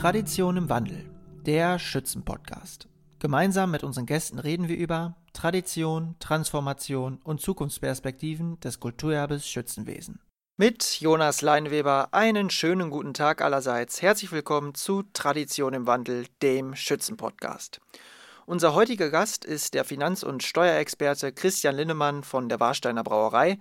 Tradition im Wandel, der Schützenpodcast. Gemeinsam mit unseren Gästen reden wir über Tradition, Transformation und Zukunftsperspektiven des Kulturerbes Schützenwesen. Mit Jonas Leinweber einen schönen guten Tag allerseits. Herzlich willkommen zu Tradition im Wandel, dem Schützenpodcast. Unser heutiger Gast ist der Finanz- und Steuerexperte Christian Linnemann von der Warsteiner Brauerei,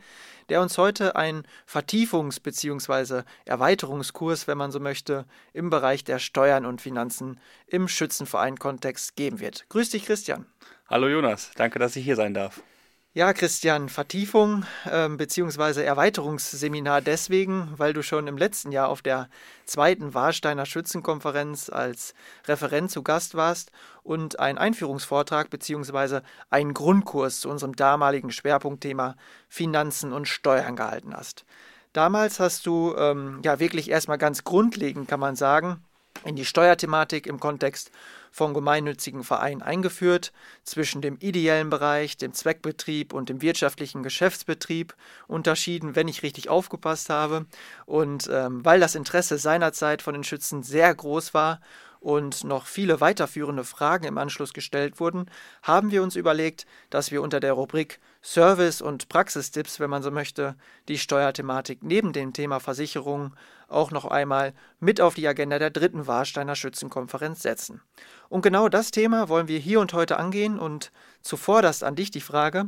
der uns heute einen Vertiefungs- bzw. Erweiterungskurs, wenn man so möchte, im Bereich der Steuern und Finanzen im Schützenverein-Kontext geben wird. Grüß dich, Christian. Hallo Jonas, danke, dass ich hier sein darf. Ja, Christian, Vertiefung äh, bzw. Erweiterungsseminar deswegen, weil du schon im letzten Jahr auf der zweiten Warsteiner Schützenkonferenz als Referent zu Gast warst und einen Einführungsvortrag bzw. einen Grundkurs zu unserem damaligen Schwerpunktthema Finanzen und Steuern gehalten hast. Damals hast du ähm, ja wirklich erstmal ganz grundlegend, kann man sagen, in die Steuerthematik im Kontext von gemeinnützigen Vereinen eingeführt, zwischen dem ideellen Bereich, dem Zweckbetrieb und dem wirtschaftlichen Geschäftsbetrieb unterschieden, wenn ich richtig aufgepasst habe. Und ähm, weil das Interesse seinerzeit von den Schützen sehr groß war und noch viele weiterführende Fragen im Anschluss gestellt wurden, haben wir uns überlegt, dass wir unter der Rubrik Service und Praxistipps, wenn man so möchte, die Steuerthematik neben dem Thema Versicherung auch noch einmal mit auf die Agenda der dritten Warsteiner Schützenkonferenz setzen. Und genau das Thema wollen wir hier und heute angehen und zuvor das an dich die Frage,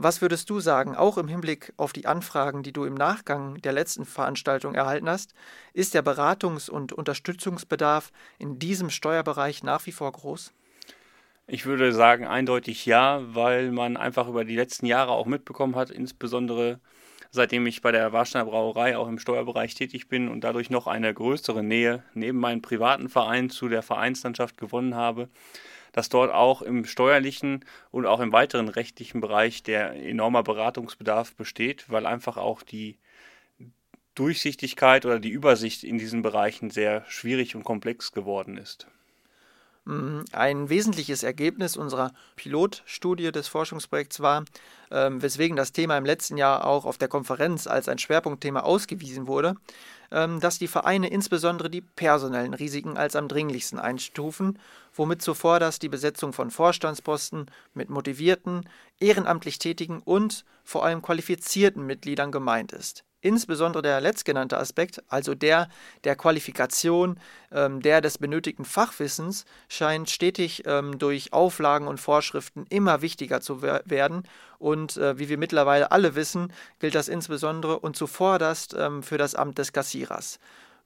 was würdest du sagen, auch im Hinblick auf die Anfragen, die du im Nachgang der letzten Veranstaltung erhalten hast, ist der Beratungs- und Unterstützungsbedarf in diesem Steuerbereich nach wie vor groß? Ich würde sagen eindeutig ja, weil man einfach über die letzten Jahre auch mitbekommen hat, insbesondere seitdem ich bei der Warsteiner Brauerei auch im Steuerbereich tätig bin und dadurch noch eine größere Nähe neben meinem privaten Verein zu der Vereinslandschaft gewonnen habe, dass dort auch im steuerlichen und auch im weiteren rechtlichen Bereich der enormer Beratungsbedarf besteht, weil einfach auch die Durchsichtigkeit oder die Übersicht in diesen Bereichen sehr schwierig und komplex geworden ist. Mhm. Ein wesentliches Ergebnis unserer Pilotstudie des Forschungsprojekts war, ähm, weswegen das Thema im letzten Jahr auch auf der Konferenz als ein Schwerpunktthema ausgewiesen wurde, ähm, dass die Vereine insbesondere die personellen Risiken als am dringlichsten einstufen, womit zuvor das die Besetzung von Vorstandsposten mit motivierten, ehrenamtlich tätigen und vor allem qualifizierten Mitgliedern gemeint ist. Insbesondere der letztgenannte Aspekt, also der der Qualifikation, ähm, der des benötigten Fachwissens, scheint stetig ähm, durch Auflagen und Vorschriften immer wichtiger zu werden. Und äh, wie wir mittlerweile alle wissen, gilt das insbesondere und zuvorderst ähm, für das Amt des Kassierers.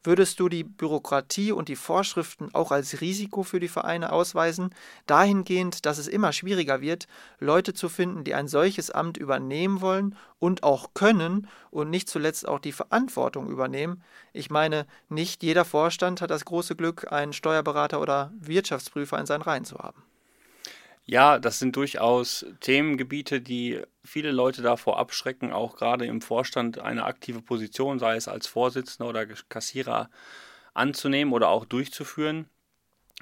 Würdest du die Bürokratie und die Vorschriften auch als Risiko für die Vereine ausweisen, dahingehend, dass es immer schwieriger wird, Leute zu finden, die ein solches Amt übernehmen wollen und auch können und nicht zuletzt auch die Verantwortung übernehmen? Ich meine, nicht jeder Vorstand hat das große Glück, einen Steuerberater oder Wirtschaftsprüfer in seinen Reihen zu haben. Ja, das sind durchaus Themengebiete, die viele Leute davor abschrecken, auch gerade im Vorstand eine aktive Position, sei es als Vorsitzender oder Kassierer, anzunehmen oder auch durchzuführen.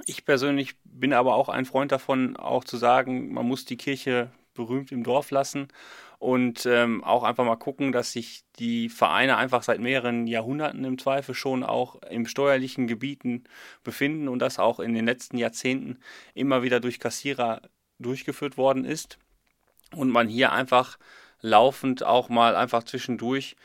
Ich persönlich bin aber auch ein Freund davon, auch zu sagen, man muss die Kirche berühmt im Dorf lassen und ähm, auch einfach mal gucken, dass sich die Vereine einfach seit mehreren Jahrhunderten im Zweifel schon auch im steuerlichen Gebieten befinden und das auch in den letzten Jahrzehnten immer wieder durch Kassierer durchgeführt worden ist. Und man hier einfach laufend auch mal einfach zwischendurch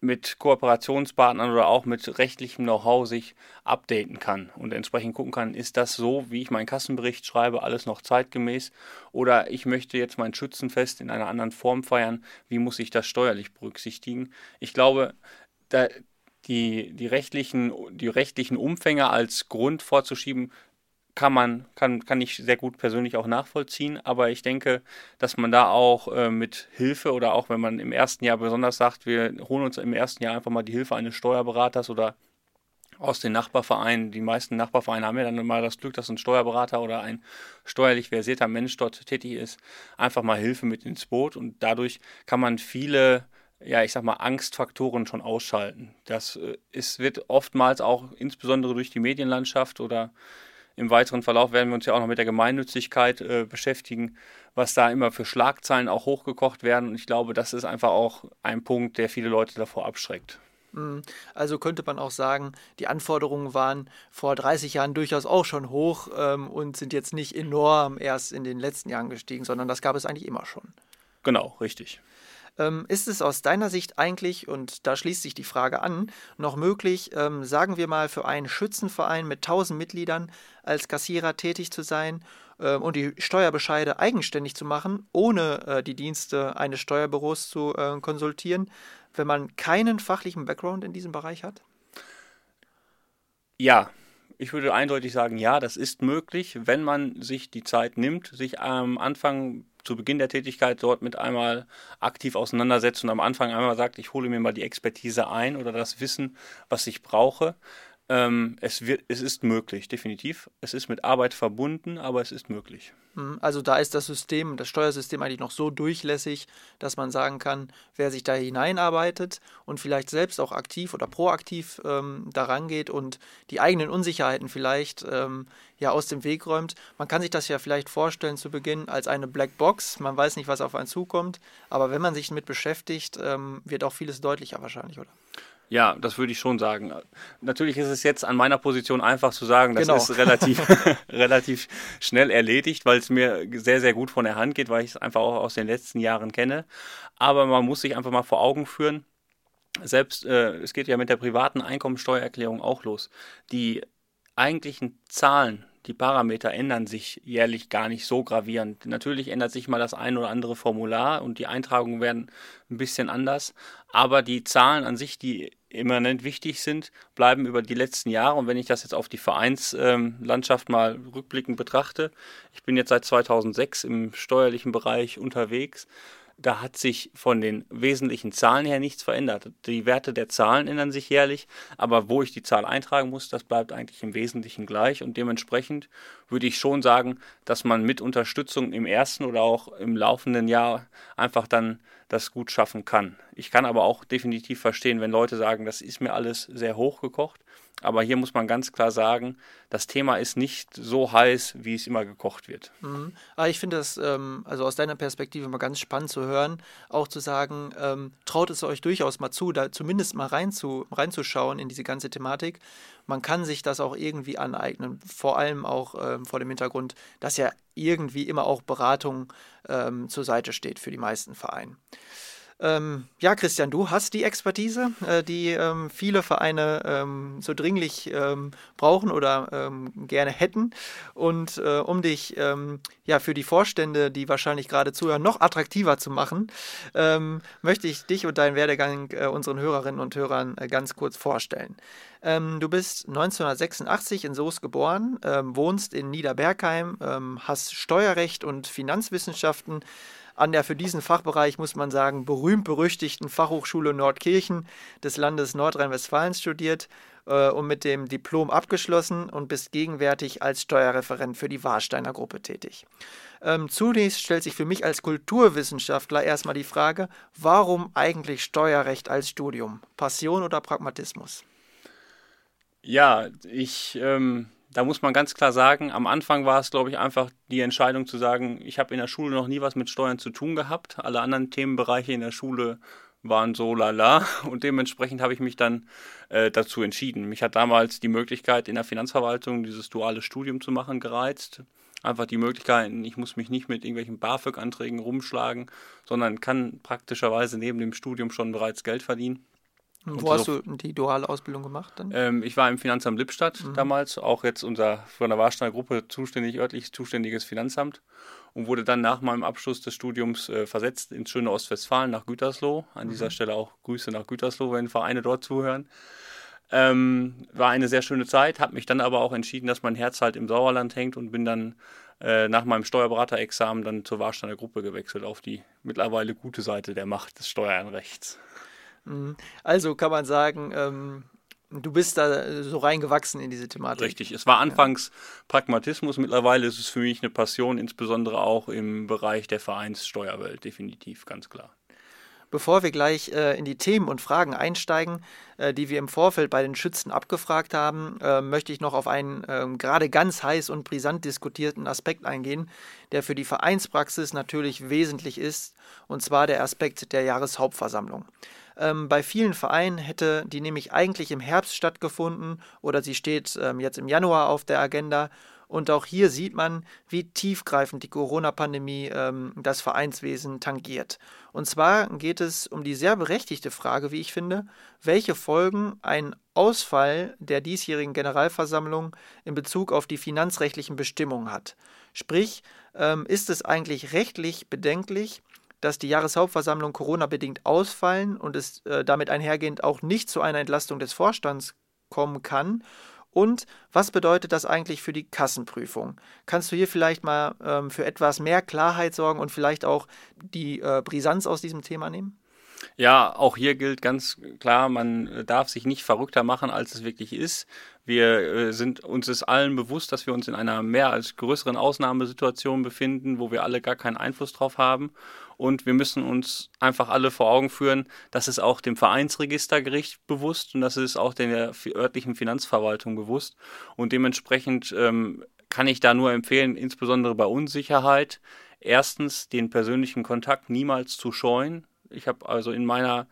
mit Kooperationspartnern oder auch mit rechtlichem Know-how sich updaten kann und entsprechend gucken kann, ist das so, wie ich meinen Kassenbericht schreibe, alles noch zeitgemäß oder ich möchte jetzt mein Schützenfest in einer anderen Form feiern, wie muss ich das steuerlich berücksichtigen? Ich glaube, da die, die, rechtlichen, die rechtlichen Umfänge als Grund vorzuschieben, kann man, kann, kann ich sehr gut persönlich auch nachvollziehen, aber ich denke, dass man da auch äh, mit Hilfe oder auch wenn man im ersten Jahr besonders sagt, wir holen uns im ersten Jahr einfach mal die Hilfe eines Steuerberaters oder aus den Nachbarvereinen. Die meisten Nachbarvereine haben ja dann mal das Glück, dass ein Steuerberater oder ein steuerlich versierter Mensch dort tätig ist, einfach mal Hilfe mit ins Boot und dadurch kann man viele ja, ich sag mal, Angstfaktoren schon ausschalten. Das äh, ist, wird oftmals auch insbesondere durch die Medienlandschaft oder im weiteren Verlauf werden wir uns ja auch noch mit der Gemeinnützigkeit äh, beschäftigen, was da immer für Schlagzeilen auch hochgekocht werden. Und ich glaube, das ist einfach auch ein Punkt, der viele Leute davor abschreckt. Mhm. Also könnte man auch sagen, die Anforderungen waren vor 30 Jahren durchaus auch schon hoch ähm, und sind jetzt nicht enorm erst in den letzten Jahren gestiegen, sondern das gab es eigentlich immer schon. Genau, richtig. Ähm, ist es aus deiner Sicht eigentlich, und da schließt sich die Frage an, noch möglich, ähm, sagen wir mal, für einen Schützenverein mit 1000 Mitgliedern als Kassierer tätig zu sein äh, und die Steuerbescheide eigenständig zu machen, ohne äh, die Dienste eines Steuerbüros zu äh, konsultieren, wenn man keinen fachlichen Background in diesem Bereich hat? Ja, ich würde eindeutig sagen, ja, das ist möglich, wenn man sich die Zeit nimmt, sich am Anfang zu Beginn der Tätigkeit dort mit einmal aktiv auseinandersetzt und am Anfang einmal sagt, ich hole mir mal die Expertise ein oder das Wissen, was ich brauche. Ähm, es, wird, es ist möglich, definitiv. Es ist mit Arbeit verbunden, aber es ist möglich. Mhm. Also da ist das System, das Steuersystem eigentlich noch so durchlässig, dass man sagen kann, wer sich da hineinarbeitet und vielleicht selbst auch aktiv oder proaktiv ähm, daran geht und die eigenen Unsicherheiten vielleicht ähm, ja aus dem Weg räumt. Man kann sich das ja vielleicht vorstellen zu Beginn als eine Blackbox. Man weiß nicht, was auf einen zukommt, aber wenn man sich damit beschäftigt, ähm, wird auch vieles deutlicher wahrscheinlich, oder? Ja, das würde ich schon sagen. Natürlich ist es jetzt an meiner Position einfach zu sagen, das Genau. ist relativ, relativ schnell erledigt, weil es mir sehr, sehr gut von der Hand geht, weil ich es einfach auch aus den letzten Jahren kenne. Aber man muss sich einfach mal vor Augen führen, selbst, äh, es geht ja mit der privaten Einkommensteuererklärung auch los. Die eigentlichen Zahlen, die Parameter ändern sich jährlich gar nicht so gravierend. Natürlich ändert sich mal das ein oder andere Formular und die Eintragungen werden ein bisschen anders, aber die Zahlen an sich, die immanent wichtig sind, bleiben über die letzten Jahre. Und wenn ich das jetzt auf die Vereinslandschaft mal rückblickend betrachte, ich bin jetzt seit 2006 im steuerlichen Bereich unterwegs, da hat sich von den wesentlichen Zahlen her nichts verändert. Die Werte der Zahlen ändern sich jährlich, aber wo ich die Zahl eintragen muss, das bleibt eigentlich im Wesentlichen gleich und dementsprechend würde ich schon sagen, dass man mit Unterstützung im ersten oder auch im laufenden Jahr einfach dann das gut schaffen kann. Ich kann aber auch definitiv verstehen, wenn Leute sagen, das ist mir alles sehr hochgekocht. Aber hier muss man ganz klar sagen, das Thema ist nicht so heiß, wie es immer gekocht wird. Mhm. Aber ich finde das ähm, also aus deiner Perspektive mal ganz spannend zu hören, auch zu sagen, ähm, traut es euch durchaus mal zu, da zumindest mal rein zu, reinzuschauen in diese ganze Thematik. Man kann sich das auch irgendwie aneignen, vor allem auch ähm, vor dem Hintergrund, dass ja irgendwie immer auch Beratung ähm, zur Seite steht für die meisten Vereine. Ähm, ja, Christian, du hast die Expertise, äh, die ähm, viele Vereine ähm, so dringlich ähm, brauchen oder ähm, gerne hätten. Und äh, um dich ähm, ja für die Vorstände, die wahrscheinlich gerade zuhören, noch attraktiver zu machen, möchte ich dich und deinen Werdegang äh, unseren Hörerinnen und Hörern äh, ganz kurz vorstellen. Du bist 1986 in Soest geboren, wohnst in Niederbergheim, hast Steuerrecht und Finanzwissenschaften an der für diesen Fachbereich, muss man sagen, berühmt-berüchtigten Fachhochschule Nordkirchen des Landes Nordrhein-Westfalen studiert äh, und mit dem Diplom abgeschlossen und bist gegenwärtig als Steuerreferent für die Warsteiner Gruppe tätig. Ähm, zunächst stellt sich für mich als Kulturwissenschaftler erstmal die Frage, warum eigentlich Steuerrecht als Studium? Passion oder Pragmatismus? Ja, ich, ähm, da muss man ganz klar sagen, am Anfang war es, glaube ich, einfach die Entscheidung zu sagen, ich habe in der Schule noch nie was mit Steuern zu tun gehabt. Alle anderen Themenbereiche in der Schule waren so lala und dementsprechend habe ich mich dann äh, dazu entschieden. Mich hat damals die Möglichkeit in der Finanzverwaltung dieses duale Studium zu machen gereizt. Einfach die Möglichkeit, ich muss mich nicht mit irgendwelchen BAföG-Anträgen rumschlagen, sondern kann praktischerweise neben dem Studium schon bereits Geld verdienen. Und wo hast du die duale Ausbildung gemacht dann? Ähm, ich war im Finanzamt Lippstadt damals, auch jetzt unser von der Warsteiner Gruppe zuständig, örtlich zuständiges Finanzamt und wurde dann nach meinem Abschluss des Studiums äh, versetzt ins schöne Ostwestfalen nach Gütersloh. An dieser Stelle auch Grüße nach Gütersloh, wenn Vereine dort zuhören. Ähm, war eine sehr schöne Zeit, habe mich dann aber auch entschieden, dass mein Herz halt im Sauerland hängt und bin dann äh, nach meinem Steuerberaterexamen dann zur Warsteiner Gruppe gewechselt auf die mittlerweile gute Seite der Macht des Steuernrechts. Mhm. Also kann man sagen, ähm, du bist da äh, so reingewachsen in diese Thematik. Richtig. Es war anfangs Pragmatismus, mittlerweile ist es für mich eine Passion, insbesondere auch im Bereich der Vereinssteuerwelt, definitiv, ganz klar. Bevor wir gleich äh, in die Themen und Fragen einsteigen, äh, die wir im Vorfeld bei den Schützen abgefragt haben, äh, möchte ich noch auf einen ähm, gerade ganz heiß und brisant diskutierten Aspekt eingehen, der für die Vereinspraxis natürlich wesentlich ist, und zwar der Aspekt der Jahreshauptversammlung. Ähm, bei vielen Vereinen hätte die nämlich eigentlich im Herbst stattgefunden oder sie steht ähm, jetzt im Januar auf der Agenda. Und auch hier sieht man, wie tiefgreifend die Corona-Pandemie ähm, das Vereinswesen tangiert. Und zwar geht es um die sehr berechtigte Frage, wie ich finde, welche Folgen ein Ausfall der diesjährigen Generalversammlung in Bezug auf die finanzrechtlichen Bestimmungen hat. Sprich, ähm, ist es eigentlich rechtlich bedenklich, dass die Jahreshauptversammlung Corona-bedingt ausfallen und es äh, damit einhergehend auch nicht zu einer Entlastung des Vorstands kommen kann? Und was bedeutet das eigentlich für die Kassenprüfung? Kannst du hier vielleicht mal ähm, für etwas mehr Klarheit sorgen und vielleicht auch die äh, Brisanz aus diesem Thema nehmen? Ja, auch hier gilt ganz klar, man darf sich nicht verrückter machen, als es wirklich ist. Wir äh, sind uns ist allen bewusst, dass wir uns in einer mehr als größeren Ausnahmesituation befinden, wo wir alle gar keinen Einfluss drauf haben. Und wir müssen uns einfach alle vor Augen führen, das ist auch dem Vereinsregistergericht bewusst und das ist auch der örtlichen Finanzverwaltung bewusst. Und dementsprechend ähm, kann ich da nur empfehlen, insbesondere bei Unsicherheit, erstens den persönlichen Kontakt niemals zu scheuen. Ich habe also in meiner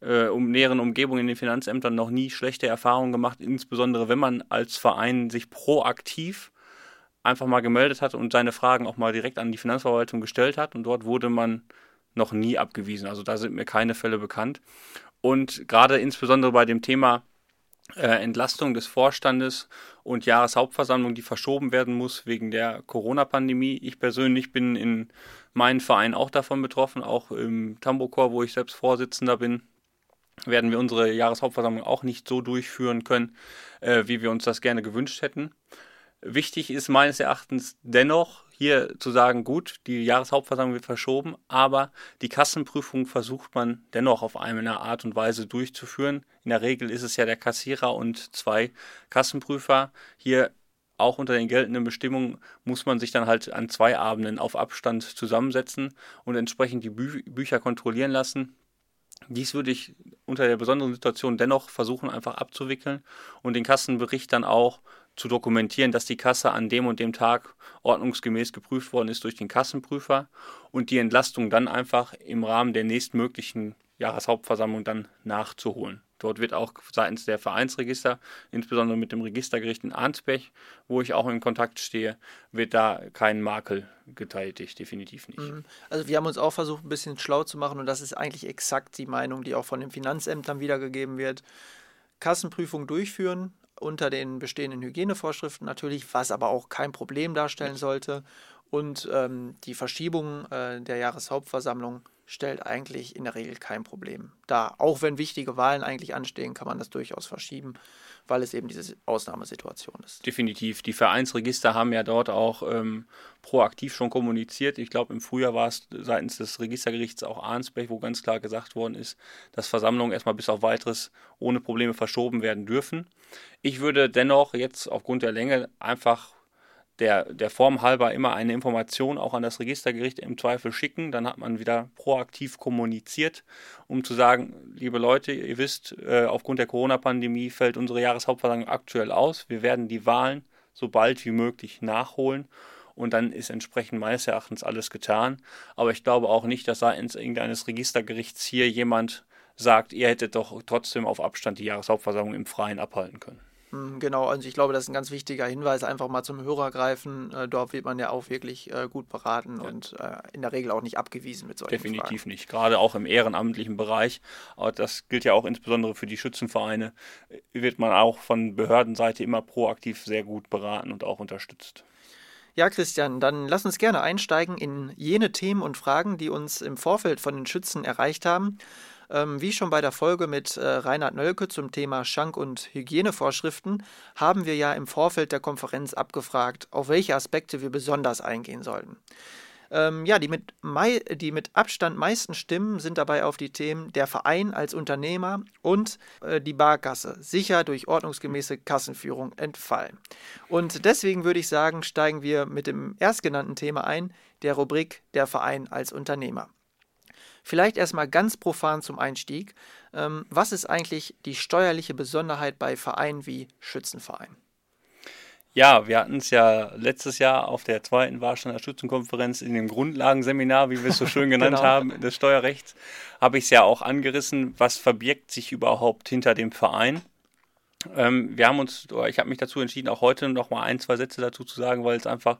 äh, um näheren Umgebung in den Finanzämtern noch nie schlechte Erfahrungen gemacht, insbesondere wenn man als Verein sich proaktiv einfach mal gemeldet hat und seine Fragen auch mal direkt an die Finanzverwaltung gestellt hat und dort wurde man noch nie abgewiesen. Also da sind mir keine Fälle bekannt. Und gerade insbesondere bei dem Thema äh, Entlastung des Vorstandes und Jahreshauptversammlung, die verschoben werden muss wegen der Corona-Pandemie. Ich persönlich bin in meinem Verein auch davon betroffen, auch im Tambokor, wo ich selbst Vorsitzender bin werden wir unsere Jahreshauptversammlung auch nicht so durchführen können, äh, wie wir uns das gerne gewünscht hätten. Wichtig ist meines Erachtens dennoch hier zu sagen, gut, die Jahreshauptversammlung wird verschoben, aber die Kassenprüfung versucht man dennoch auf eine Art und Weise durchzuführen. In der Regel ist es ja der Kassierer und zwei Kassenprüfer. Hier auch unter den geltenden Bestimmungen muss man sich dann halt an zwei Abenden auf Abstand zusammensetzen und entsprechend die Bü Bücher kontrollieren lassen. Dies würde ich unter der besonderen Situation dennoch versuchen einfach abzuwickeln und den Kassenbericht dann auch zu dokumentieren, dass die Kasse an dem und dem Tag ordnungsgemäß geprüft worden ist durch den Kassenprüfer und die Entlastung dann einfach im Rahmen der nächstmöglichen Jahreshauptversammlung dann nachzuholen. Dort wird auch seitens der Vereinsregister, insbesondere mit dem Registergericht in Arnsberg, wo ich auch in Kontakt stehe, wird da kein Makel getätigt, definitiv nicht. Mhm. Also wir haben uns auch versucht, ein bisschen schlau zu machen und das ist eigentlich exakt die Meinung, die auch von den Finanzämtern wiedergegeben wird. Kassenprüfung durchführen, unter den bestehenden Hygienevorschriften natürlich, was aber auch kein Problem darstellen sollte. Und ähm, die Verschiebung äh, der Jahreshauptversammlung stellt eigentlich in der Regel kein Problem dar. Auch wenn wichtige Wahlen eigentlich anstehen, kann man das durchaus verschieben, weil es eben diese Ausnahmesituation ist. Definitiv. Die Vereinsregister haben ja dort auch ähm, proaktiv schon kommuniziert. Ich glaube, im Frühjahr war es seitens des Registergerichts auch Arnsberg, wo ganz klar gesagt worden ist, dass Versammlungen erstmal bis auf weiteres ohne Probleme verschoben werden dürfen. Ich würde dennoch jetzt aufgrund der Länge einfach der, der Form halber immer eine Information auch an das Registergericht im Zweifel schicken. Dann hat man wieder proaktiv kommuniziert, um zu sagen, liebe Leute, ihr wisst, äh, aufgrund der Corona-Pandemie fällt unsere Jahreshauptversammlung aktuell aus. Wir werden die Wahlen so bald wie möglich nachholen. Und dann ist entsprechend meines Erachtens alles getan. Aber ich glaube auch nicht, dass seitens irgendeines Registergerichts hier jemand sagt, ihr hättet doch trotzdem auf Abstand die Jahreshauptversammlung im Freien abhalten können. Hm, genau, also ich glaube, das ist ein ganz wichtiger Hinweis, einfach mal zum Hörer greifen. Äh, dort wird man ja auch wirklich äh, gut beraten ja. und äh, in der Regel auch nicht abgewiesen mit solchen Definitiv Fragen. nicht, gerade auch im ehrenamtlichen Bereich. Aber das gilt ja auch insbesondere für die Schützenvereine, wird man auch von Behördenseite immer proaktiv sehr gut beraten und auch unterstützt. Ja, Christian, dann lass uns gerne einsteigen in jene Themen und Fragen, die uns im Vorfeld von den Schützen erreicht haben. Ähm, wie schon bei der Folge mit äh, Reinhard Nölke zum Thema Schank- und Hygienevorschriften haben wir ja im Vorfeld der Konferenz abgefragt, auf welche Aspekte wir besonders eingehen sollten. Ähm, ja, die mit, die mit Abstand meisten Stimmen sind dabei auf die Themen der Verein als Unternehmer und äh, die Barkasse, sicher durch ordnungsgemäße Kassenführung entfallen. Und deswegen würde ich sagen, steigen wir mit dem erstgenannten Thema ein, der Rubrik der Verein als Unternehmer. Vielleicht erstmal ganz profan zum Einstieg. Ähm, was ist eigentlich die steuerliche Besonderheit bei Vereinen wie Schützenverein? Ja, wir hatten es ja letztes Jahr auf der zweiten Warsteiner Schützenkonferenz in dem Grundlagenseminar, wie wir es so schön genannt genau. haben, des Steuerrechts, habe ich es ja auch angerissen, was verbirgt sich überhaupt hinter dem Verein. Ähm, wir haben uns, oder ich habe mich dazu entschieden, auch heute noch mal ein, zwei Sätze dazu zu sagen, weil es einfach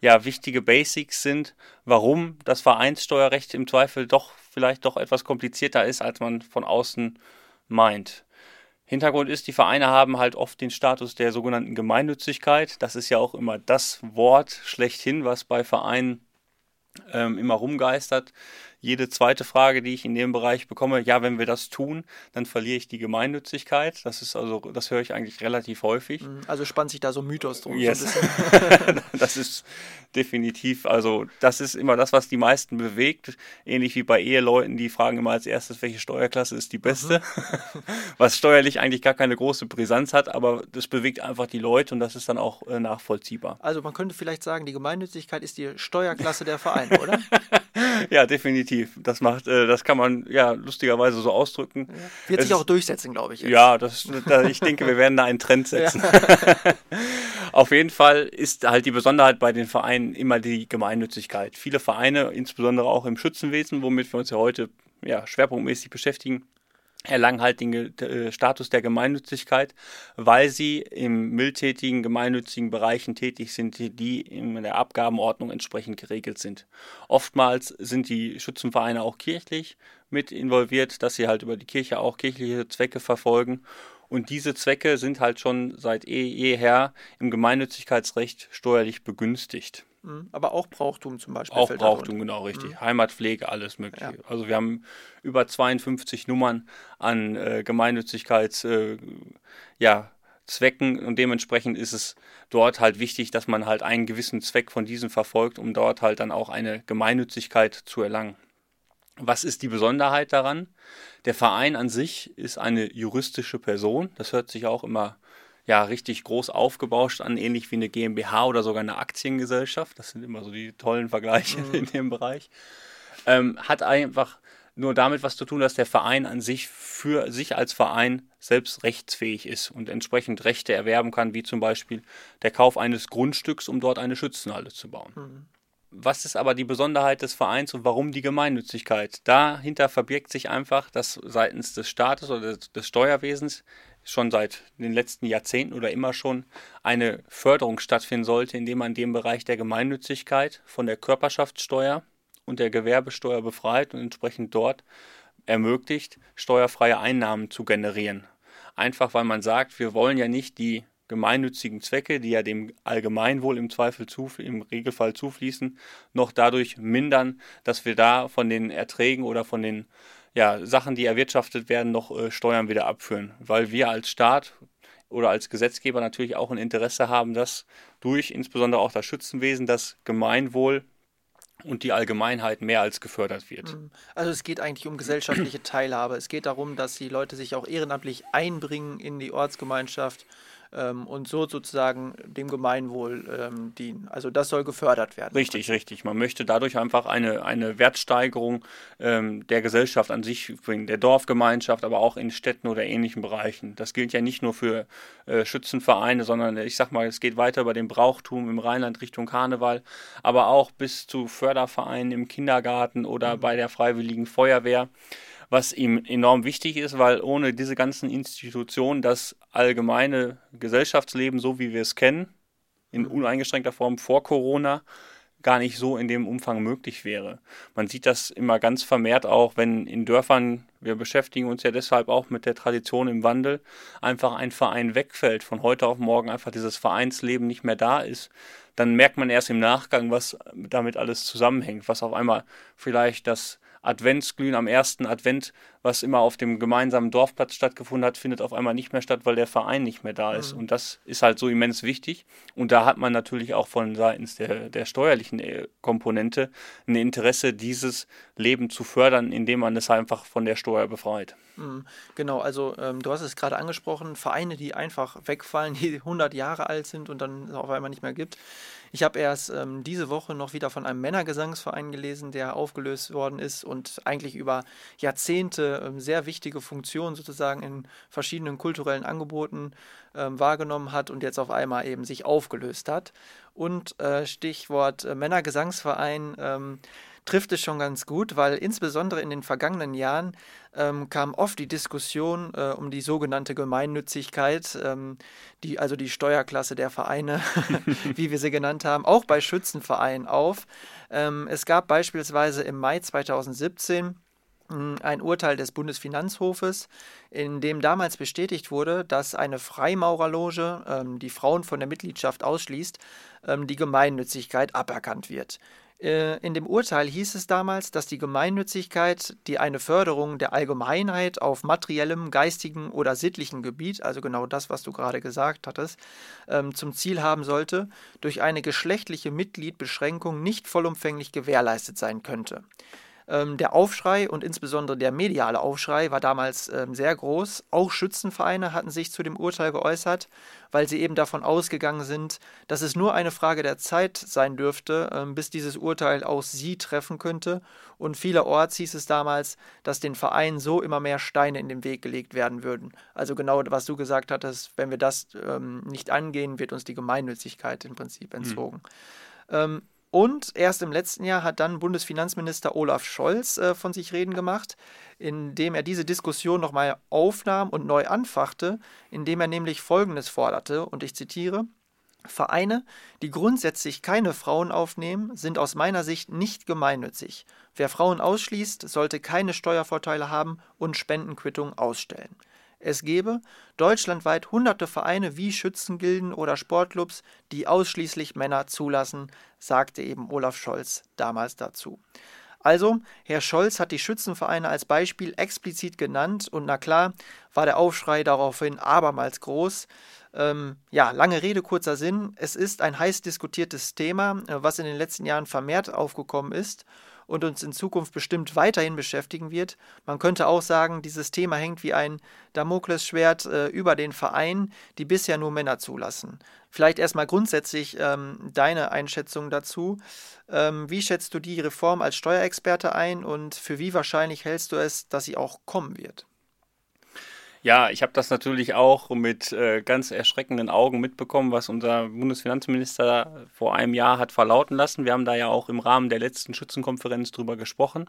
ja wichtige Basics sind, warum das Vereinssteuerrecht im Zweifel doch vielleicht doch etwas komplizierter ist, als man von außen meint. Hintergrund ist, die Vereine haben halt oft den Status der sogenannten Gemeinnützigkeit. Das ist ja auch immer das Wort schlechthin, was bei Vereinen ähm, immer rumgeistert jede zweite Frage, die ich in dem Bereich bekomme, ja, wenn wir das tun, dann verliere ich die Gemeinnützigkeit. Das ist also, das höre ich eigentlich relativ häufig. Mhm, also spannt sich da so Mythos drum. Yes. So das ist definitiv, also das ist immer das, was die meisten bewegt. Ähnlich wie bei Eheleuten, die fragen immer als erstes, welche Steuerklasse ist die beste. Mhm. was steuerlich eigentlich gar keine große Brisanz hat, aber das bewegt einfach die Leute und das ist dann auch äh, nachvollziehbar. Also man könnte vielleicht sagen, die Gemeinnützigkeit ist die Steuerklasse der Vereine, oder? ja, definitiv. Das macht, äh, das kann man ja lustigerweise so ausdrücken. Ja. Wird es sich auch durchsetzen, glaube ich. Jetzt. Ja, das, da, ich denke, wir werden da einen Trend setzen. Ja. Auf jeden Fall ist halt die Besonderheit bei den Vereinen immer die Gemeinnützigkeit. Viele Vereine, insbesondere auch im Schützenwesen, womit wir uns ja heute ja, schwerpunktmäßig beschäftigen, erlangen halt den äh, Status der Gemeinnützigkeit, weil sie im mildtätigen, gemeinnützigen Bereichen tätig sind, die in der Abgabenordnung entsprechend geregelt sind. Oftmals sind die Schützenvereine auch kirchlich mit involviert, dass sie halt über die Kirche auch kirchliche Zwecke verfolgen. Und diese Zwecke sind halt schon seit eh, jeher im Gemeinnützigkeitsrecht steuerlich begünstigt. Mhm. Aber auch Brauchtum zum Beispiel. Auch Brauchtum, genau, richtig. Mhm. Heimatpflege, alles Mögliche. Ja. Also wir haben über 52 Nummern an äh, Gemeinnützigkeits, äh, ja, Zwecken und dementsprechend ist es dort halt wichtig, dass man halt einen gewissen Zweck von diesen verfolgt, um dort halt dann auch eine Gemeinnützigkeit zu erlangen. Was ist die Besonderheit daran? Der Verein an sich ist eine juristische Person. Das hört sich auch immer ja richtig groß aufgebauscht an, ähnlich wie eine GmbH oder sogar eine Aktiengesellschaft. Das sind immer so die tollen Vergleiche mhm. in dem Bereich. Ähm, hat einfach nur damit was zu tun, dass der Verein an sich für sich als Verein selbst rechtsfähig ist und entsprechend Rechte erwerben kann, wie zum Beispiel der Kauf eines Grundstücks, um dort eine Schützenhalle zu bauen. Mhm. Was ist aber die Besonderheit des Vereins und warum die Gemeinnützigkeit? Dahinter verbirgt sich einfach, dass seitens des Staates oder des Steuerwesens schon seit den letzten Jahrzehnten oder immer schon eine Förderung stattfinden sollte, indem man den Bereich der Gemeinnützigkeit von der Körperschaftssteuer und der Gewerbesteuer befreit und entsprechend dort ermöglicht, steuerfreie Einnahmen zu generieren. Einfach weil man sagt, wir wollen ja nicht die gemeinnützigen Zwecke, die ja dem Allgemeinwohl im Zweifel zu, im Regelfall zufließen, noch dadurch mindern, dass wir da von den Erträgen oder von den ja, Sachen, die erwirtschaftet werden, noch äh, Steuern wieder abführen. Weil wir als Staat oder als Gesetzgeber natürlich auch ein Interesse haben, dass durch insbesondere auch das Schützenwesen das Gemeinwohl und die Allgemeinheit mehr als gefördert wird. Mhm. Also es geht eigentlich um gesellschaftliche Teilhabe. Es geht darum, dass die Leute sich auch ehrenamtlich einbringen in die Ortsgemeinschaft ähm, und so sozusagen dem Gemeinwohl ähm, dienen. Also das soll gefördert werden. Richtig, richtig. Man möchte dadurch einfach eine, eine Wertsteigerung ähm, der Gesellschaft an sich bringen, der Dorfgemeinschaft, aber auch in Städten oder ähnlichen Bereichen. Das gilt ja nicht nur für äh, Schützenvereine, sondern ich sag mal, es geht weiter über den Brauchtum im Rheinland Richtung Karneval, aber auch bis zu Fördervereinen im Kindergarten oder mhm. bei der Freiwilligen Feuerwehr was ihm enorm wichtig ist, weil ohne diese ganzen Institutionen das allgemeine Gesellschaftsleben, so wie wir es kennen, in uneingeschränkter Form vor Corona, gar nicht so in dem Umfang möglich wäre. Man sieht das immer ganz vermehrt auch, wenn in Dörfern, wir beschäftigen uns ja deshalb auch mit der Tradition im Wandel, einfach ein Verein wegfällt, von heute auf morgen einfach dieses Vereinsleben nicht mehr da ist, dann merkt man erst im Nachgang, was damit alles zusammenhängt, was auf einmal vielleicht das Adventsglühen am ersten Advent, was immer auf dem gemeinsamen Dorfplatz stattgefunden hat, findet auf einmal nicht mehr statt, weil der Verein nicht mehr da ist. Mhm. Und das ist halt so immens wichtig. Und da hat man natürlich auch von seitens der, der steuerlichen äh, Komponente ein Interesse, dieses Leben zu fördern, indem man es einfach von der Steuer befreit. Mhm. Genau, also ähm, du hast es gerade angesprochen, Vereine, die einfach wegfallen, die 100 Jahre alt sind und dann auf einmal nicht mehr gibt. Ich habe erst ähm, diese Woche noch wieder von einem Männergesangsverein gelesen, der aufgelöst worden ist und eigentlich über Jahrzehnte ähm, sehr wichtige Funktionen sozusagen in verschiedenen kulturellen Angeboten ähm, wahrgenommen hat und jetzt auf einmal eben sich aufgelöst hat. Und äh, Stichwort äh, Männergesangsverein ähm, trifft es schon ganz gut, weil insbesondere in den vergangenen Jahren ähm, kam oft die Diskussion äh, um die sogenannte Gemeinnützigkeit, ähm, die, also die Steuerklasse der Vereine, wie wir sie genannt haben, auch bei Schützenvereinen auf. Ähm, es gab beispielsweise im Mai 2017 hm, ein Urteil des Bundesfinanzhofes, in dem damals bestätigt wurde, dass eine Freimaurerloge, ähm, die Frauen von der Mitgliedschaft ausschließt, ähm, die Gemeinnützigkeit aberkannt wird. Äh, in dem Urteil hieß es damals, dass die Gemeinnützigkeit, die eine Förderung der Allgemeinheit auf materiellem, geistigen oder sittlichen Gebiet, also genau das, was du gerade gesagt hattest, ähm, zum Ziel haben sollte, durch eine geschlechtliche Mitgliedbeschränkung nicht vollumfänglich gewährleistet sein könnte. Ähm, der Aufschrei und insbesondere der mediale Aufschrei war damals ähm, sehr groß. Auch Schützenvereine hatten sich zu dem Urteil geäußert, weil sie eben davon ausgegangen sind, dass es nur eine Frage der Zeit sein dürfte, ähm, bis dieses Urteil auch sie treffen könnte. Und vielerorts hieß es damals, dass den Vereinen so immer mehr Steine in den Weg gelegt werden würden. Also genau, was du gesagt hattest, wenn wir das nicht angehen, wird uns die Gemeinnützigkeit im Prinzip hm. entzogen. Mhm. Ähm, und erst im letzten Jahr hat dann Bundesfinanzminister Olaf Scholz äh, von sich reden gemacht, indem er diese Diskussion nochmal aufnahm und neu anfachte, indem er nämlich Folgendes forderte, und ich zitiere, Vereine, die grundsätzlich keine Frauen aufnehmen, sind aus meiner Sicht nicht gemeinnützig. Wer Frauen ausschließt, sollte keine Steuervorteile haben und Spendenquittung ausstellen. Es gebe deutschlandweit hunderte Vereine wie Schützengilden oder Sportclubs, die ausschließlich Männer zulassen, sagte eben Olaf Scholz damals dazu. Also, Herr Scholz hat die Schützenvereine als Beispiel explizit genannt und na klar war der Aufschrei daraufhin abermals groß. Ähm, ja, lange Rede, kurzer Sinn. Es ist ein heiß diskutiertes Thema, äh, was in den letzten Jahren vermehrt aufgekommen ist und uns in Zukunft bestimmt weiterhin beschäftigen wird. Man könnte auch sagen, dieses Thema hängt wie ein Damoklesschwert äh, über den Vereinen, die bisher nur Männer zulassen. Vielleicht erstmal grundsätzlich ähm, deine Einschätzung dazu. Ähm, wie schätzt du die Reform als Steuerexperte ein und für wie wahrscheinlich hältst du es, dass sie auch kommen wird? Ja, ich habe das natürlich auch mit äh, ganz erschreckenden Augen mitbekommen, was unser Bundesfinanzminister vor einem Jahr hat verlauten lassen. Wir haben da ja auch im Rahmen der letzten Schützenkonferenz drüber gesprochen.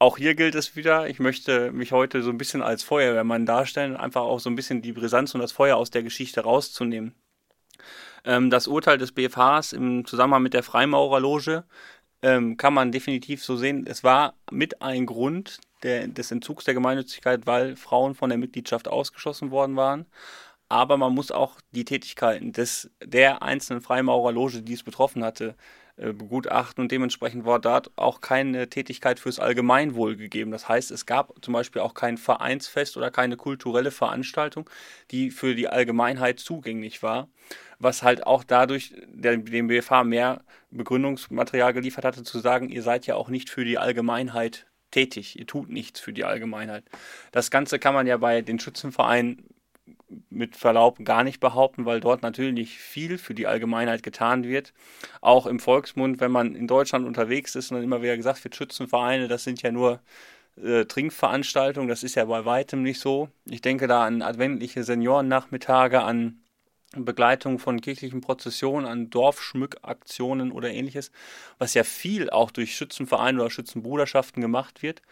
Auch hier gilt es wieder, ich möchte mich heute so ein bisschen als Feuerwehrmann darstellen, einfach auch so ein bisschen die Brisanz und das Feuer aus der Geschichte rauszunehmen. Ähm, das Urteil des BFHs im Zusammenhang mit der Freimaurerloge ähm, kann man definitiv so sehen. Es war mit ein Grund, der, des Entzugs der Gemeinnützigkeit, weil Frauen von der Mitgliedschaft ausgeschlossen worden waren. Aber man muss auch die Tätigkeiten des, der einzelnen Freimaurerloge, die es betroffen hatte, äh, begutachten und dementsprechend war dort auch keine Tätigkeit fürs Allgemeinwohl gegeben. Das heißt, es gab zum Beispiel auch kein Vereinsfest oder keine kulturelle Veranstaltung, die für die Allgemeinheit zugänglich war, was halt auch dadurch dem BFH mehr Begründungsmaterial geliefert hatte, zu sagen, ihr seid ja auch nicht für die Allgemeinheit tätig. Ihr tut nichts für die Allgemeinheit. Das Ganze kann man ja bei den Schützenvereinen mit Verlaub gar nicht behaupten, weil dort natürlich viel für die Allgemeinheit getan wird. Auch im Volksmund, wenn man in Deutschland unterwegs ist und dann immer wieder gesagt wird, Schützenvereine, das sind ja nur äh, Trinkveranstaltungen, das ist ja bei weitem nicht so. Ich denke da an adventliche Seniorennachmittage, an Begleitung von kirchlichen Prozessionen, an Dorfschmückaktionen oder ähnliches, was ja viel auch durch Schützenvereine oder Schützenbruderschaften gemacht wird.